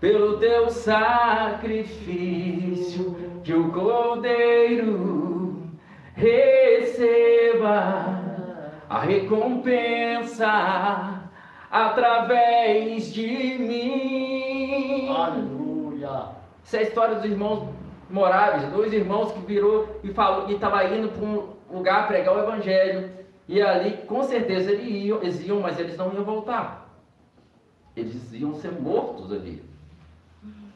pelo teu sacrifício, que o cordeiro receba a recompensa através de mim. Aleluia. Essa é a história dos irmãos moráveis, dois irmãos que virou e falou que estava indo para um lugar pregar o evangelho. E ali, com certeza, eles iam, eles iam, mas eles não iam voltar. Eles iam ser mortos ali.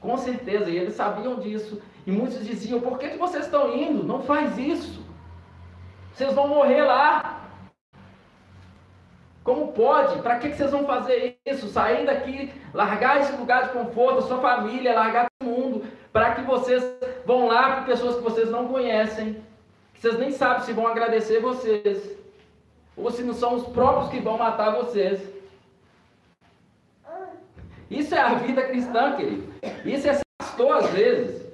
Com certeza, e eles sabiam disso. E muitos diziam: por que, que vocês estão indo? Não faz isso. Vocês vão morrer lá. Como pode? Para que, vocês vão fazer isso? Sair daqui, largar esse lugar de conforto, sua família, largar todo mundo, para que vocês vão lá com pessoas que vocês não conhecem, que vocês nem sabem se vão agradecer vocês, ou se não são os próprios que vão matar vocês. Isso é a vida cristã, querido. Isso é ser pastor às vezes.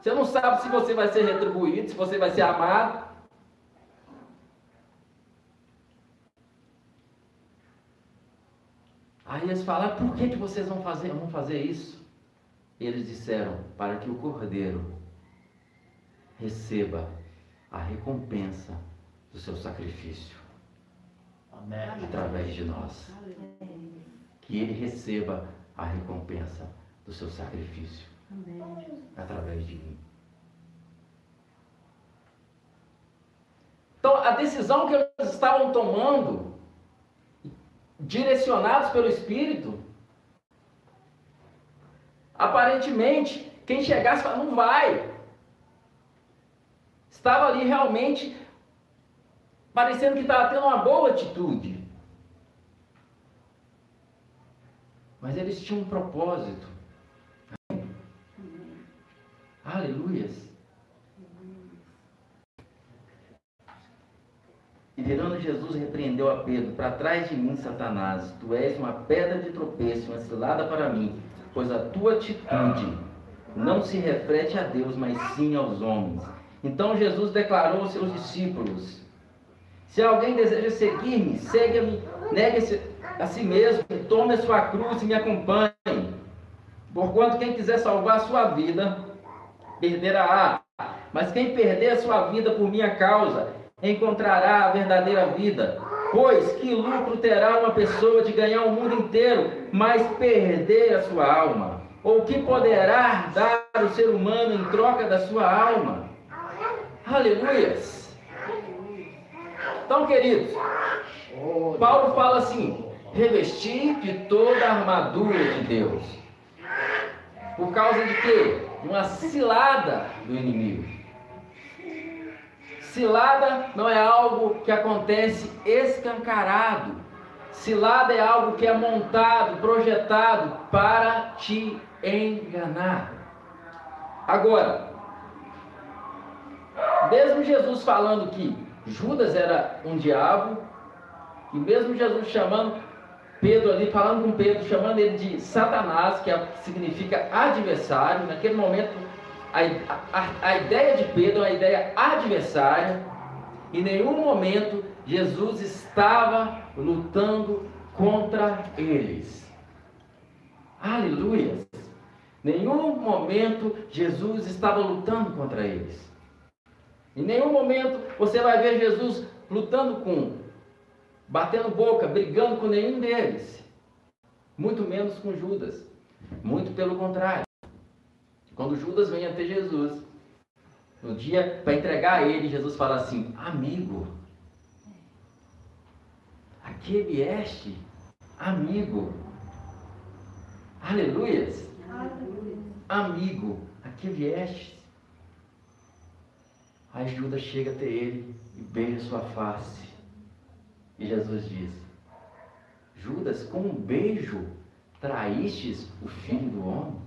Você não sabe se você vai ser retribuído, se você vai ser amado. Aí eles falaram, por que, que vocês vão fazer, vão fazer isso? E eles disseram, para que o cordeiro receba a recompensa do seu sacrifício Amém. através de nós. Que ele receba a recompensa do seu sacrifício através de mim. Então, a decisão que eles estavam tomando, direcionados pelo Espírito, aparentemente, quem chegasse falava, não vai. Estava ali realmente parecendo que estava tendo uma boa atitude. Mas eles tinham um propósito. Aleluias. E virando Jesus repreendeu a Pedro: Para trás de mim, Satanás, tu és uma pedra de tropeço, uma cilada para mim, pois a tua atitude não se reflete a Deus, mas sim aos homens. Então Jesus declarou aos seus discípulos: Se alguém deseja seguir-me, segue-me, negue-se a si mesmo, tome a sua cruz e me acompanhe. Porquanto quem quiser salvar a sua vida, perderá. Mas quem perder a sua vida por minha causa, encontrará a verdadeira vida. Pois que lucro terá uma pessoa de ganhar o mundo inteiro, mas perder a sua alma? Ou que poderá dar o ser humano em troca da sua alma? Aleluias! Então, queridos, Paulo fala assim: revestir de toda a armadura de Deus. Por causa de quê? Uma cilada do inimigo. Cilada não é algo que acontece escancarado. Cilada é algo que é montado, projetado para te enganar. Agora, mesmo Jesus falando que Judas era um diabo, e mesmo Jesus chamando Pedro ali, falando com Pedro, chamando ele de Satanás, que é, significa adversário, naquele momento a, a, a ideia de Pedro é uma ideia adversária. Em nenhum momento Jesus estava lutando contra eles. Aleluia! Nenhum momento Jesus estava lutando contra eles. Em nenhum momento você vai ver Jesus lutando com, batendo boca, brigando com nenhum deles. Muito menos com Judas. Muito pelo contrário. Quando Judas vem até Jesus, No dia para entregar a ele, Jesus fala assim: Amigo, aqui vieste, amigo. Aleluias. Amigo, aqui vieste. Aí Judas chega até ele e beija sua face. E Jesus diz: Judas, com um beijo traístes o filho do homem?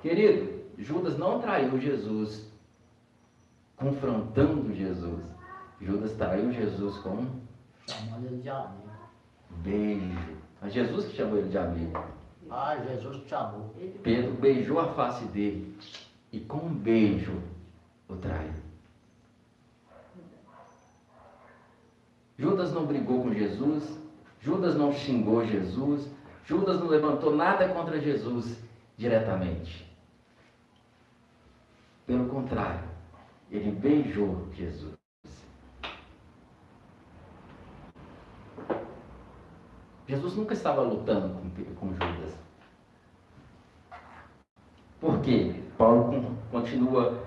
Querido, Judas não traiu Jesus confrontando Jesus. Judas traiu Jesus com Chamando ele de amigo. beijo. Mas Jesus que chamou ele de amigo. Ah, Jesus te chamou. Pedro beijou a face dele e com um beijo o traiu. Judas não brigou com Jesus, Judas não xingou Jesus, Judas não levantou nada contra Jesus diretamente. Pelo contrário, ele beijou Jesus. Jesus nunca estava lutando com, com Judas. Por quê? Paulo con- continua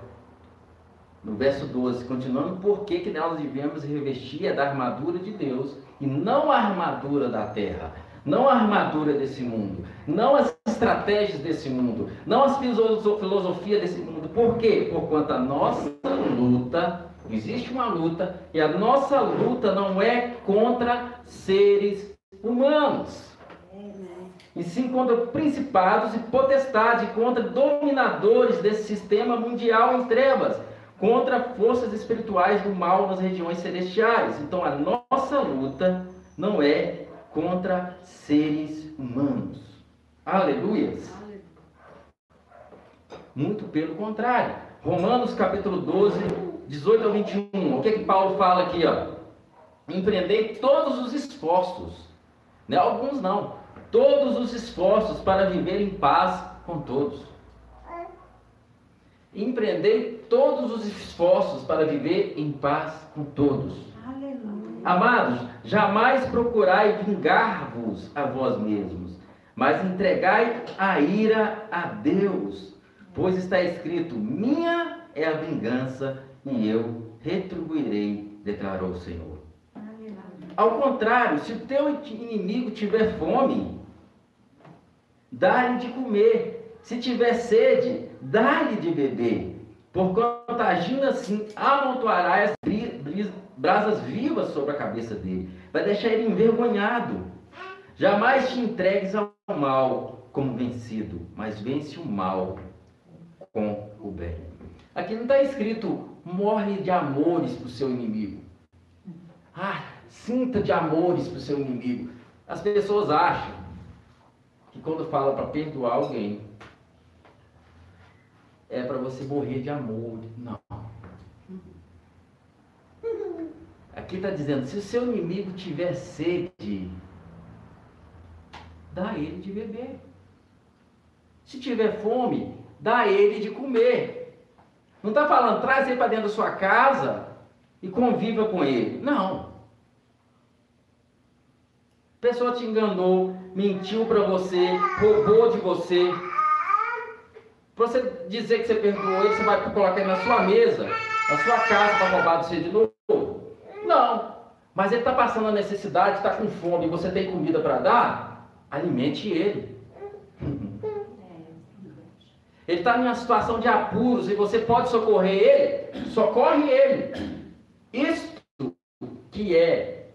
no verso 12, continuando, por que que nós devemos revestir da armadura de Deus e não a armadura da terra, não a armadura desse mundo, não as estratégias desse mundo, não as filoso- filosofias desse mundo. Por quê? Por quanto a nossa luta, existe uma luta, e a nossa luta não é contra seres humanos e sim contra principados e potestades, contra dominadores desse sistema mundial em trevas, contra forças espirituais do mal nas regiões celestiais. Então a nossa luta não é contra seres humanos. Aleluias. Muito pelo contrário. Romanos capítulo 12, 18 ao 21. O que que Paulo fala aqui, ó? Empreendei todos os esforços. Não é alguns não todos os esforços para viver em paz com todos. Empreendei todos os esforços para viver em paz com todos. Aleluia. Amados, jamais procurai vingar-vos a vós mesmos, mas entregai a ira a Deus, pois está escrito: Minha é a vingança e eu retribuirei, declarou o Senhor. Ao contrário, se o teu inimigo tiver fome, dá-lhe de comer. Se tiver sede, dá-lhe de beber. Porquanto agindo assim, amontoará as bri- bri- brasas vivas sobre a cabeça dele. Vai deixar ele envergonhado. Jamais te entregues ao mal como vencido, mas vence o mal com o bem. Aqui não está escrito morre de amores para o seu inimigo. Ah, sinta de amores para o seu inimigo. As pessoas acham que quando fala para perdoar alguém, é para você morrer de amor. Não. Aqui está dizendo, se o seu inimigo tiver sede, dá ele de beber. Se tiver fome, dá ele de comer. Não está falando, traz ele para dentro da sua casa e conviva com ele. Não. A pessoa te enganou, mentiu para você, roubou de você. Para você dizer que você perdoou ele, você vai colocar ele na sua mesa, na sua casa para roubar de você de novo? Não. Mas ele está passando a necessidade, está com fome e você tem comida para dar? Alimente ele. Ele está em uma situação de apuros e você pode socorrer ele, socorre ele. Isto que é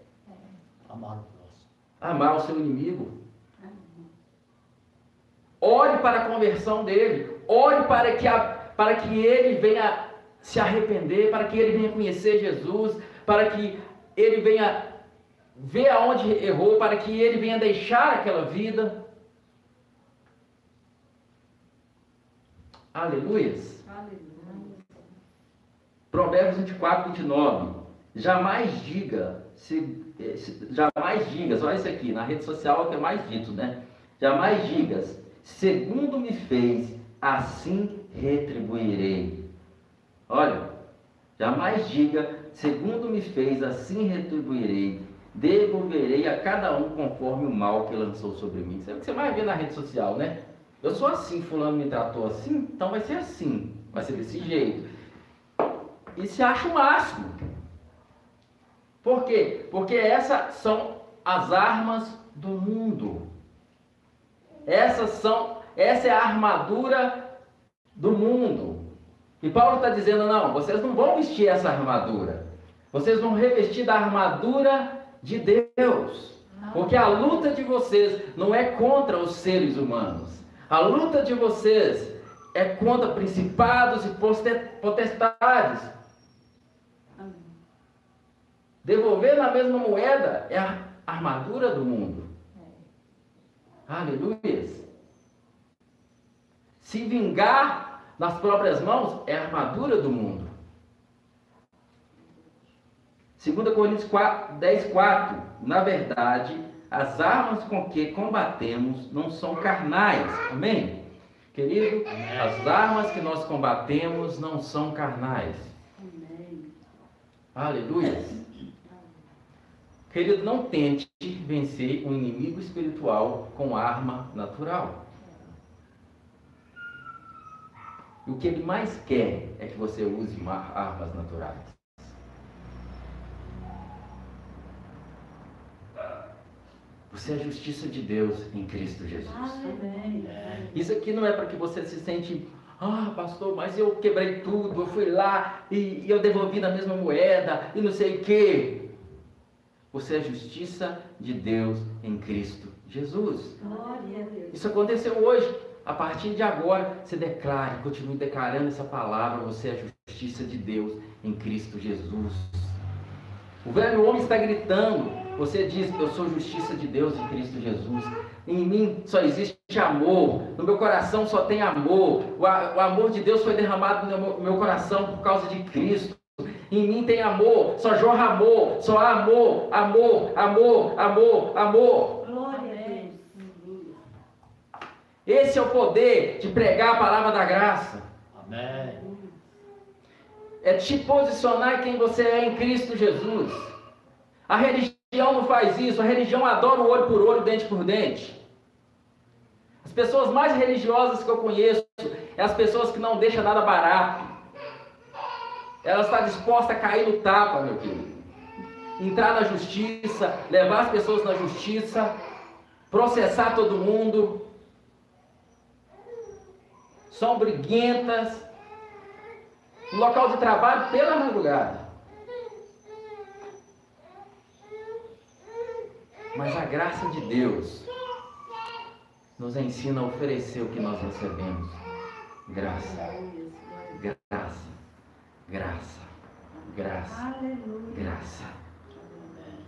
Amar o próximo. amar o seu inimigo. Ore para a conversão dele. Ore para que, a, para que ele venha se arrepender, para que ele venha conhecer Jesus, para que ele venha ver aonde errou, para que ele venha deixar aquela vida. Aleluias. Provérbios 24, 29. Jamais diga, se, eh, se- jamais digas, olha isso aqui, na rede social é o que é mais dito, né? Jamais digas, segundo me fez, assim retribuirei. Olha, jamais diga, segundo me fez, assim retribuirei. Devolverei a cada um conforme o mal que lançou sobre mim. Isso é o que você mais vê na rede social, né? Eu sou assim, fulano me tratou assim, então vai ser assim, vai ser desse jeito. e se acha o máximo. Por quê? Porque essas são as armas do mundo. Essas são, essa é a armadura do mundo. E Paulo está dizendo: não, vocês não vão vestir essa armadura. Vocês vão revestir da armadura de Deus. Porque a luta de vocês não é contra os seres humanos. A luta de vocês é contra principados e potestades. Devolver na mesma moeda é a armadura do mundo. Aleluia. Se vingar nas próprias mãos é a armadura do mundo. 2 Coríntios 4, 10, 4. Na verdade, as armas com que combatemos não são carnais. Amém? Querido, as armas que nós combatemos não são carnais. Amém. Aleluia. Querido, não tente vencer um inimigo espiritual com arma natural. O que ele mais quer é que você use armas naturais. Você é a justiça de Deus em Cristo Jesus. Isso aqui não é para que você se sente, ah, pastor, mas eu quebrei tudo, eu fui lá e, e eu devolvi na mesma moeda e não sei o quê. Você é a justiça de Deus em Cristo Jesus. Isso aconteceu hoje. A partir de agora, você declare, continue declarando essa palavra. Você é a justiça de Deus em Cristo Jesus. O velho homem está gritando, você diz, eu sou justiça de Deus em Cristo Jesus. Em mim só existe amor. No meu coração só tem amor. O, o amor de Deus foi derramado no meu, meu coração por causa de Cristo. Em mim tem amor, só jorra amor, só há amor, amor, amor, amor, amor. Glória a Deus. Esse é o poder de pregar a palavra da graça. Amém. É te posicionar quem você é em Cristo Jesus. A religião religião não faz isso, a religião adora o olho por olho, dente por dente. As pessoas mais religiosas que eu conheço é as pessoas que não deixam nada barato. Ela está disposta a cair no tapa, meu querido. Entrar na justiça, levar as pessoas na justiça, processar todo mundo. São briguentas. No local de trabalho pela madrugada. Mas a graça de Deus nos ensina a oferecer o que nós recebemos. Graça. Graça. Graça. Graça. Graça.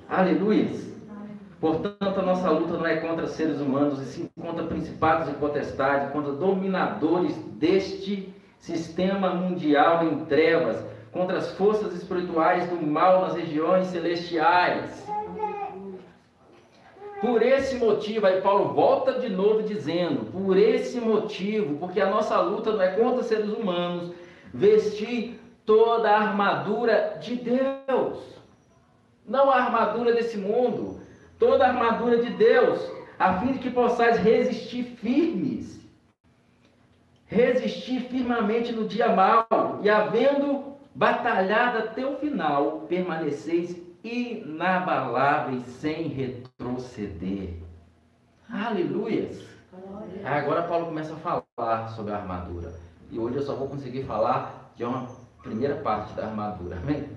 Aleluia. Portanto, a nossa luta não é contra seres humanos, e sim contra principados e potestades, contra dominadores deste sistema mundial em trevas, contra as forças espirituais do mal nas regiões celestiais. Por esse motivo, aí Paulo volta de novo dizendo: por esse motivo, porque a nossa luta não é contra seres humanos, vestir toda a armadura de Deus, não a armadura desse mundo, toda a armadura de Deus, a fim de que possais resistir firmes, resistir firmemente no dia mau, e havendo batalhado até o final, permaneceis inabaláveis sem retroceder. Aleluias! Agora Paulo começa a falar sobre a armadura. E hoje eu só vou conseguir falar de uma primeira parte da armadura. Amém?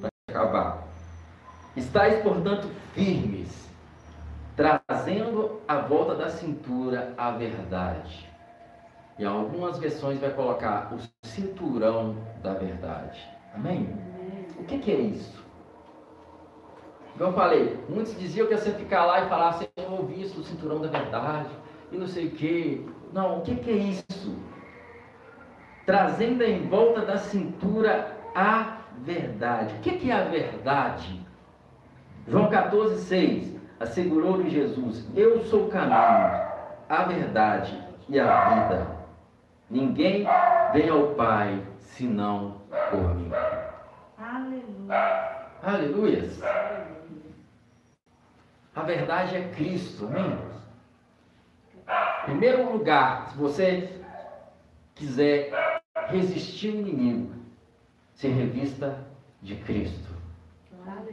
Para acabar. Estais, portanto, firmes, trazendo à volta da cintura a verdade. E algumas versões vai colocar o cinturão da verdade. Amém? O que, que é isso? Como eu falei, muitos diziam que ia você ficar lá e falar assim, eu ouvi isso do cinturão da verdade, e não sei o quê. Não, o que, que é isso? Trazendo em volta da cintura a verdade. O que, que é a verdade? João 14, 6. Assegurou-lhe Jesus: Eu sou o caminho, a verdade e a vida. Ninguém vem ao Pai senão por mim. Aleluia. Aleluia. A verdade é Cristo, amém? Primeiro lugar, se você quiser resistir ao inimigo, se revista de Cristo.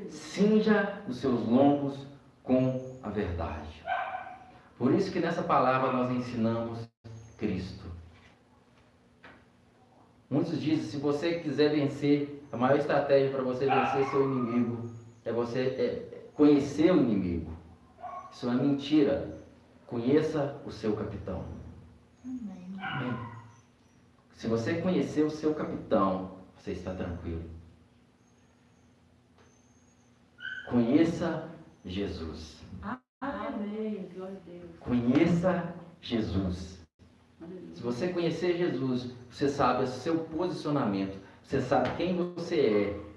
Cinja os seus lombos com a verdade. Por isso que nessa palavra nós ensinamos Cristo. Muitos dizem, se você quiser vencer, a maior estratégia para você vencer seu inimigo é você é, conhecer o inimigo. Isso é mentira. Conheça o seu capitão. Amém. Amém. Se você conhecer o seu capitão, você está tranquilo. Conheça Jesus. Amém. Glória a Deus. Conheça Jesus. Se você conhecer Jesus, você sabe o seu posicionamento, você sabe quem você é.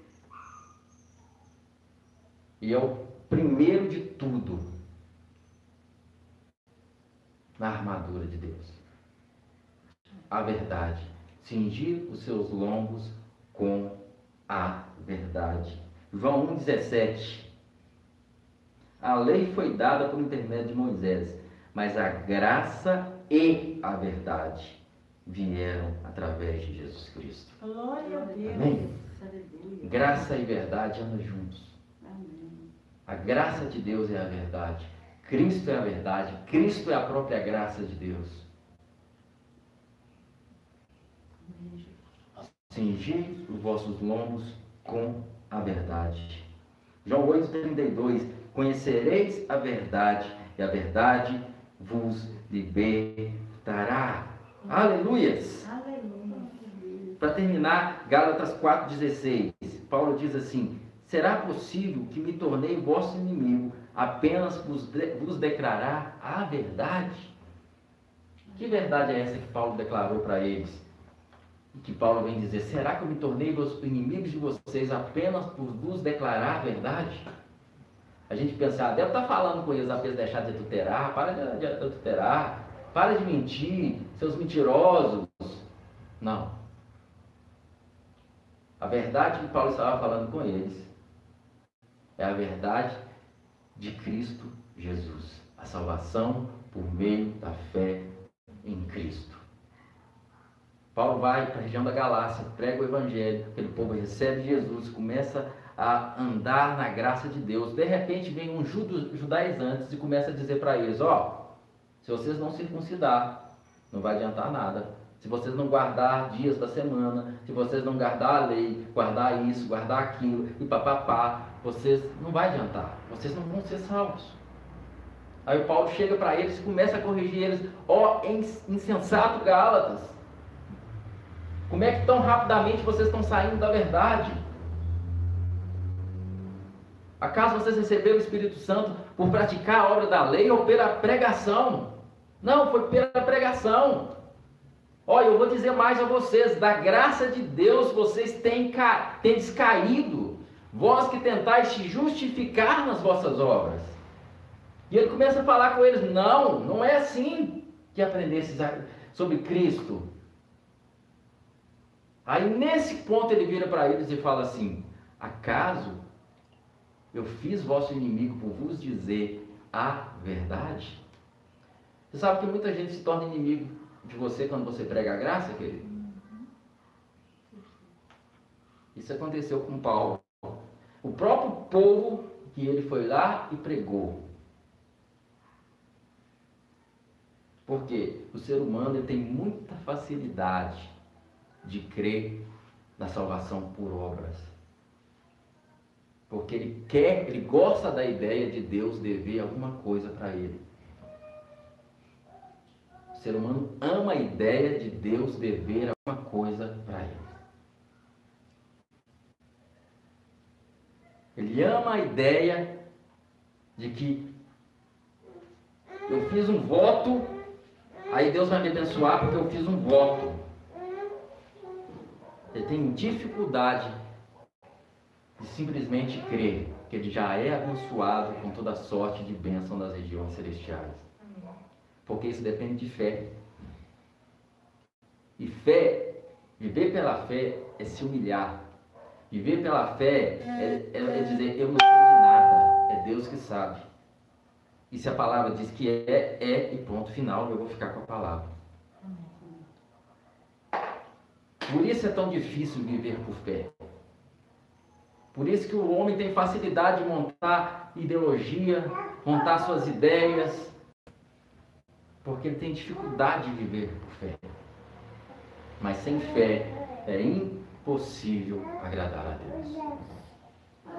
E é o primeiro de tudo na armadura de Deus. A verdade. Cingir os seus lombos com a verdade. João 1,17. A lei foi dada por intermédio de Moisés, mas a graça e a verdade vieram através de Jesus Cristo. Glória a Deus. Amém. Graça e verdade andam juntos. A graça de Deus é a verdade. Cristo é a verdade. Cristo é a própria graça de Deus. Cingi os vossos lombos com a verdade. João 8,32 Conhecereis a verdade, e a verdade vos libertará. Aleluias! Aleluia. Para terminar, Gálatas 4,16, Paulo diz assim: Será possível que me tornei vosso inimigo apenas vos, de, vos declarar a verdade? Que verdade é essa que Paulo declarou para eles? E que Paulo vem dizer: Será que eu me tornei vos inimigos de vocês apenas por vos declarar a verdade? A gente pensa, ah, deve estar falando com eles apenas deixar de adulterar, para de adulterar, para de mentir, seus mentirosos. Não. A verdade que Paulo estava falando com eles é a verdade de Cristo Jesus. A salvação por meio da fé em Cristo. Paulo vai para a região da Galácia, prega o Evangelho, aquele povo recebe Jesus, começa a andar na graça de Deus. De repente vem um judaizantes e começa a dizer para eles: Ó, se vocês não circuncidar, não vai adiantar nada. Se vocês não guardar dias da semana, se vocês não guardar a lei, guardar isso, guardar aquilo e papapá, vocês não vai adiantar. Vocês não vão ser salvos. Aí o Paulo chega para eles e começa a corrigir eles: Ó, insensato Gálatas, como é que tão rapidamente vocês estão saindo da verdade? Acaso vocês receberam o Espírito Santo por praticar a obra da lei ou pela pregação? Não, foi pela pregação. Olha, eu vou dizer mais a vocês: da graça de Deus vocês têm, têm descaído, vós que tentais se justificar nas vossas obras. E ele começa a falar com eles: não, não é assim que aprendesses sobre Cristo. Aí nesse ponto ele vira para eles e fala assim: acaso eu fiz vosso inimigo por vos dizer a verdade? Você sabe que muita gente se torna inimigo de você quando você prega a graça, querido? Isso aconteceu com Paulo. O próprio povo que ele foi lá e pregou. Porque o ser humano tem muita facilidade de crer na salvação por obras. Porque ele quer, ele gosta da ideia de Deus dever alguma coisa para ele. O ser humano ama a ideia de Deus dever alguma coisa para ele. Ele ama a ideia de que eu fiz um voto, aí Deus vai me abençoar porque eu fiz um voto. Ele tem dificuldade de simplesmente crer que ele já é abençoado com toda sorte de bênção das regiões celestiais. Porque isso depende de fé. E fé, viver pela fé é se humilhar. Viver pela fé é, é, é dizer, eu não sei de nada, é Deus que sabe. E se a palavra diz que é, é e ponto final, eu vou ficar com a palavra. Por isso é tão difícil viver por fé. Por isso que o homem tem facilidade de montar ideologia, montar suas ideias, porque ele tem dificuldade de viver por fé. Mas sem fé é impossível agradar a Deus.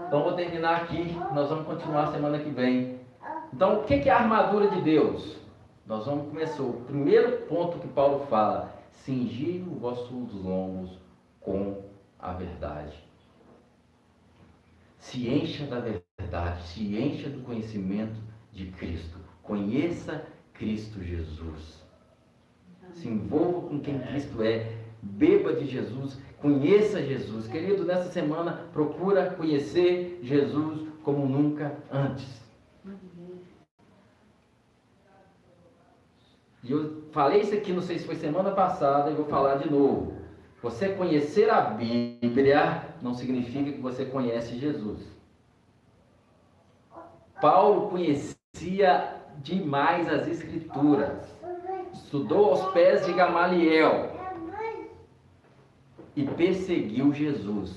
Então vou terminar aqui, nós vamos continuar semana que vem. Então o que é a armadura de Deus? Nós vamos começar. O primeiro ponto que Paulo fala: cingir os vossos lombos com a verdade. Se encha da verdade, se encha do conhecimento de Cristo. Conheça Cristo Jesus. Se envolva com quem Cristo é. Beba de Jesus. Conheça Jesus. Querido, nessa semana, procura conhecer Jesus como nunca antes. E eu falei isso aqui, não sei se foi semana passada, e vou falar de novo. Você conhecer a Bíblia não significa que você conhece Jesus. Paulo conhecia demais as Escrituras, estudou aos pés de Gamaliel e perseguiu Jesus.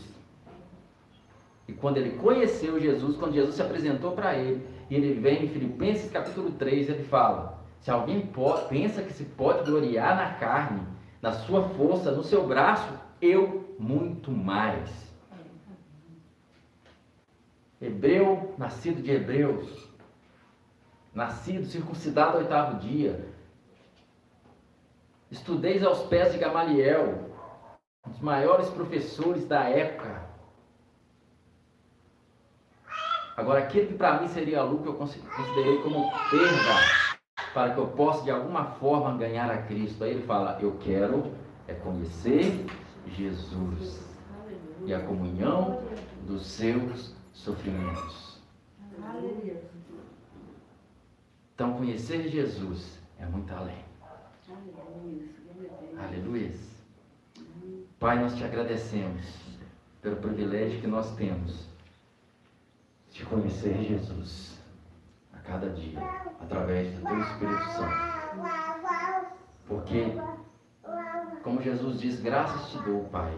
E quando ele conheceu Jesus, quando Jesus se apresentou para ele, e ele vem em Filipenses capítulo 3, ele fala: Se alguém pode, pensa que se pode gloriar na carne, na sua força, no seu braço, eu muito mais. Hebreu, nascido de hebreus, nascido, circuncidado ao oitavo dia. Estudeis aos pés de Gamaliel, dos maiores professores da época. Agora, aquilo que para mim seria lucro, eu considerei como perda, para que eu possa de alguma forma ganhar a Cristo. Aí ele fala: Eu quero é conhecer Jesus e a comunhão dos seus sofrimentos. Então, conhecer Jesus é muito além. Aleluia. Pai, nós te agradecemos pelo privilégio que nós temos de conhecer Jesus a cada dia, através do teu Espírito Santo. Porque, como Jesus diz, graças te dou, Pai,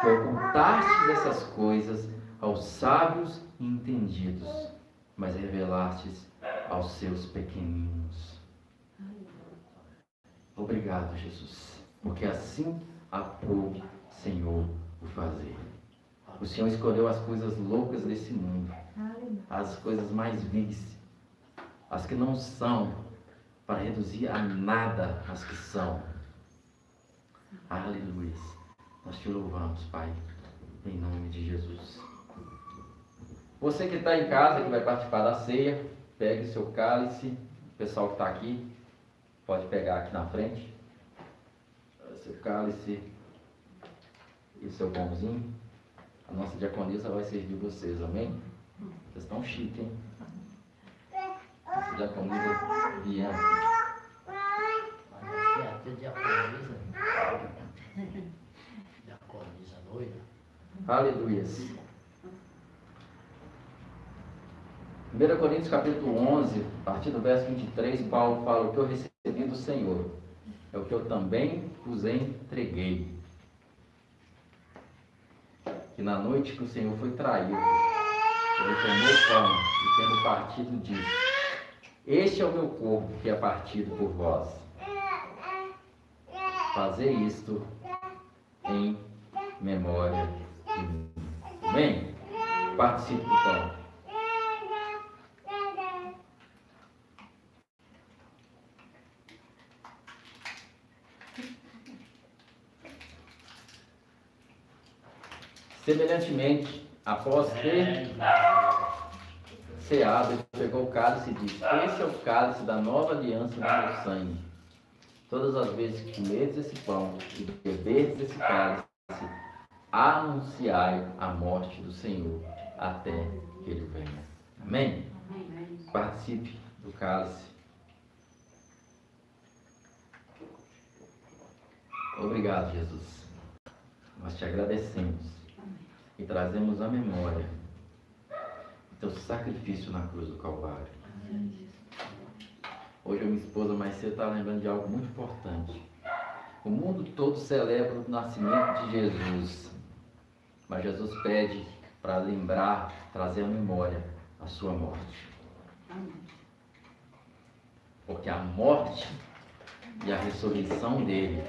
que ocultaste essas coisas aos sábios e entendidos, mas revelastes aos seus pequeninos. Obrigado, Jesus, porque assim aprove, Senhor, o fazer. O Senhor escolheu as coisas loucas desse mundo, as coisas mais vis, as que não são, para reduzir a nada as que são. Aleluia. Nós te louvamos, Pai, em nome de Jesus. Você que está em casa, que vai participar da ceia, pegue seu cálice. O pessoal que está aqui pode pegar aqui na frente. Seu cálice e o seu pãozinho. A nossa diaconisa vai servir vocês, amém? Vocês estão chiques, hein? Nossa diaconisa Bianca. Mas é até diaconisa. Diaconisa doida. Aleluia. 1 Coríntios capítulo 11, a partir do verso 23, Paulo fala o que eu recebi do Senhor. É o que eu também vos entreguei. Que na noite que o Senhor foi traído, ele tomou pão e tendo partido disse, este é o meu corpo que é partido por vós. Fazer isto em memória de mim. Amém? Participe do pão. Semelhantemente, após ter ceado, ele pegou o cálice e disse: Esse é o cálice da nova aliança do meu sangue. Todas as vezes que comerdes esse pão e beberdes esse cálice, anunciai a morte do Senhor até que ele venha. Amém? Participe do cálice. Obrigado, Jesus. Nós te agradecemos e trazemos à memória o teu sacrifício na cruz do Calvário. Hoje a minha esposa mais cedo está lembrando de algo muito importante. O mundo todo celebra o nascimento de Jesus, mas Jesus pede para lembrar, trazer à memória a sua morte. Porque a morte e a ressurreição dele,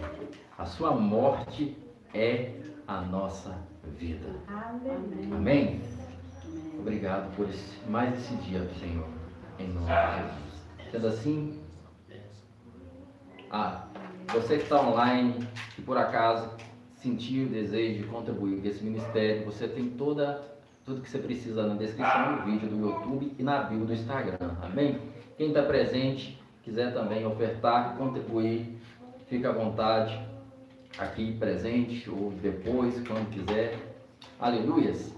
a sua morte é a nossa vida. Amém. Amém? Obrigado por esse, mais esse dia, Senhor, em nome de Jesus. Sendo assim, ah, você que está online e por acaso sentir o desejo de contribuir com esse ministério, você tem toda tudo que você precisa na descrição do vídeo do YouTube e na bio do Instagram, amém? Quem está presente, quiser também ofertar, contribuir, fica à vontade, aqui presente ou depois, quando quiser. Aleluias.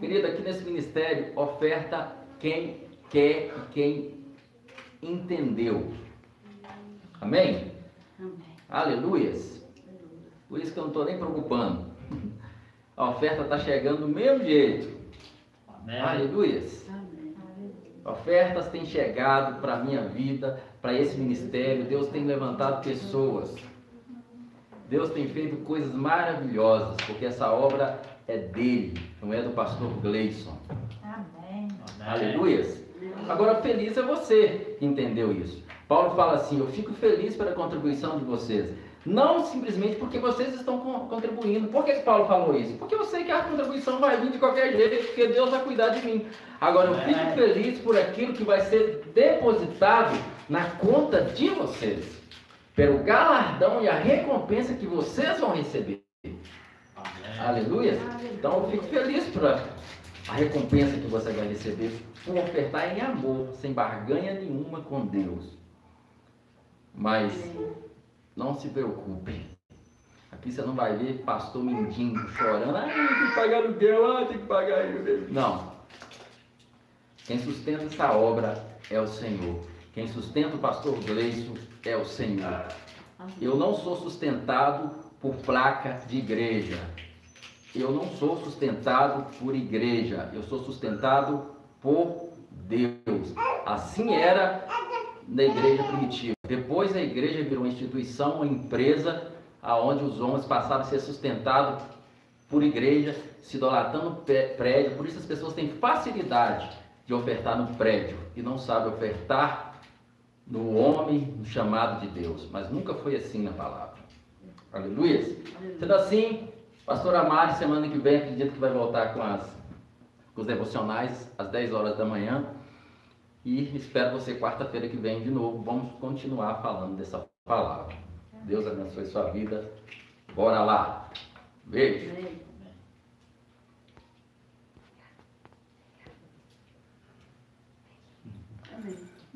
Querida, aqui nesse ministério, oferta quem quer e quem entendeu. Amém? Amém. Aleluias. Por isso que eu não estou nem preocupando. A oferta está chegando do mesmo jeito. Amém. Aleluias. Amém. Ofertas têm chegado para a minha vida, para esse ministério. Deus tem levantado pessoas. Deus tem feito coisas maravilhosas, porque essa obra é dele, não é do pastor Gleison. Amém. Aleluias. Agora, feliz é você que entendeu isso. Paulo fala assim: Eu fico feliz pela contribuição de vocês. Não simplesmente porque vocês estão con- contribuindo. Por que Paulo falou isso? Porque eu sei que a contribuição vai vir de qualquer jeito, porque Deus vai cuidar de mim. Agora, eu fico feliz por aquilo que vai ser depositado na conta de vocês, pelo galardão e a recompensa que vocês vão receber. Aleluia. Então eu fico feliz por a recompensa que você vai receber por ofertar em amor, sem barganha nenhuma com Deus. Mas não se preocupe. Aqui você não vai ver pastor mendigo chorando, ah, tem que pagar aluguel, ah, tem que pagar isso. Não. Quem sustenta essa obra é o Senhor. Quem sustenta o pastor Gleison é o Senhor. Eu não sou sustentado por placa de igreja. Eu não sou sustentado por igreja. Eu sou sustentado por Deus. Assim era na igreja primitiva. Depois a igreja virou uma instituição, uma empresa, aonde os homens passaram a ser sustentados por igreja, se idolatrando pé- prédio. Por isso as pessoas têm facilidade de ofertar no prédio e não sabem ofertar no homem, no chamado de Deus. Mas nunca foi assim na palavra. Aleluia. Sendo assim, pastor Amari, semana que vem, acredito que vai voltar com, as, com os devocionais às 10 horas da manhã. E espero você quarta-feira que vem de novo. Vamos continuar falando dessa palavra. Deus abençoe sua vida. Bora lá. Beijo.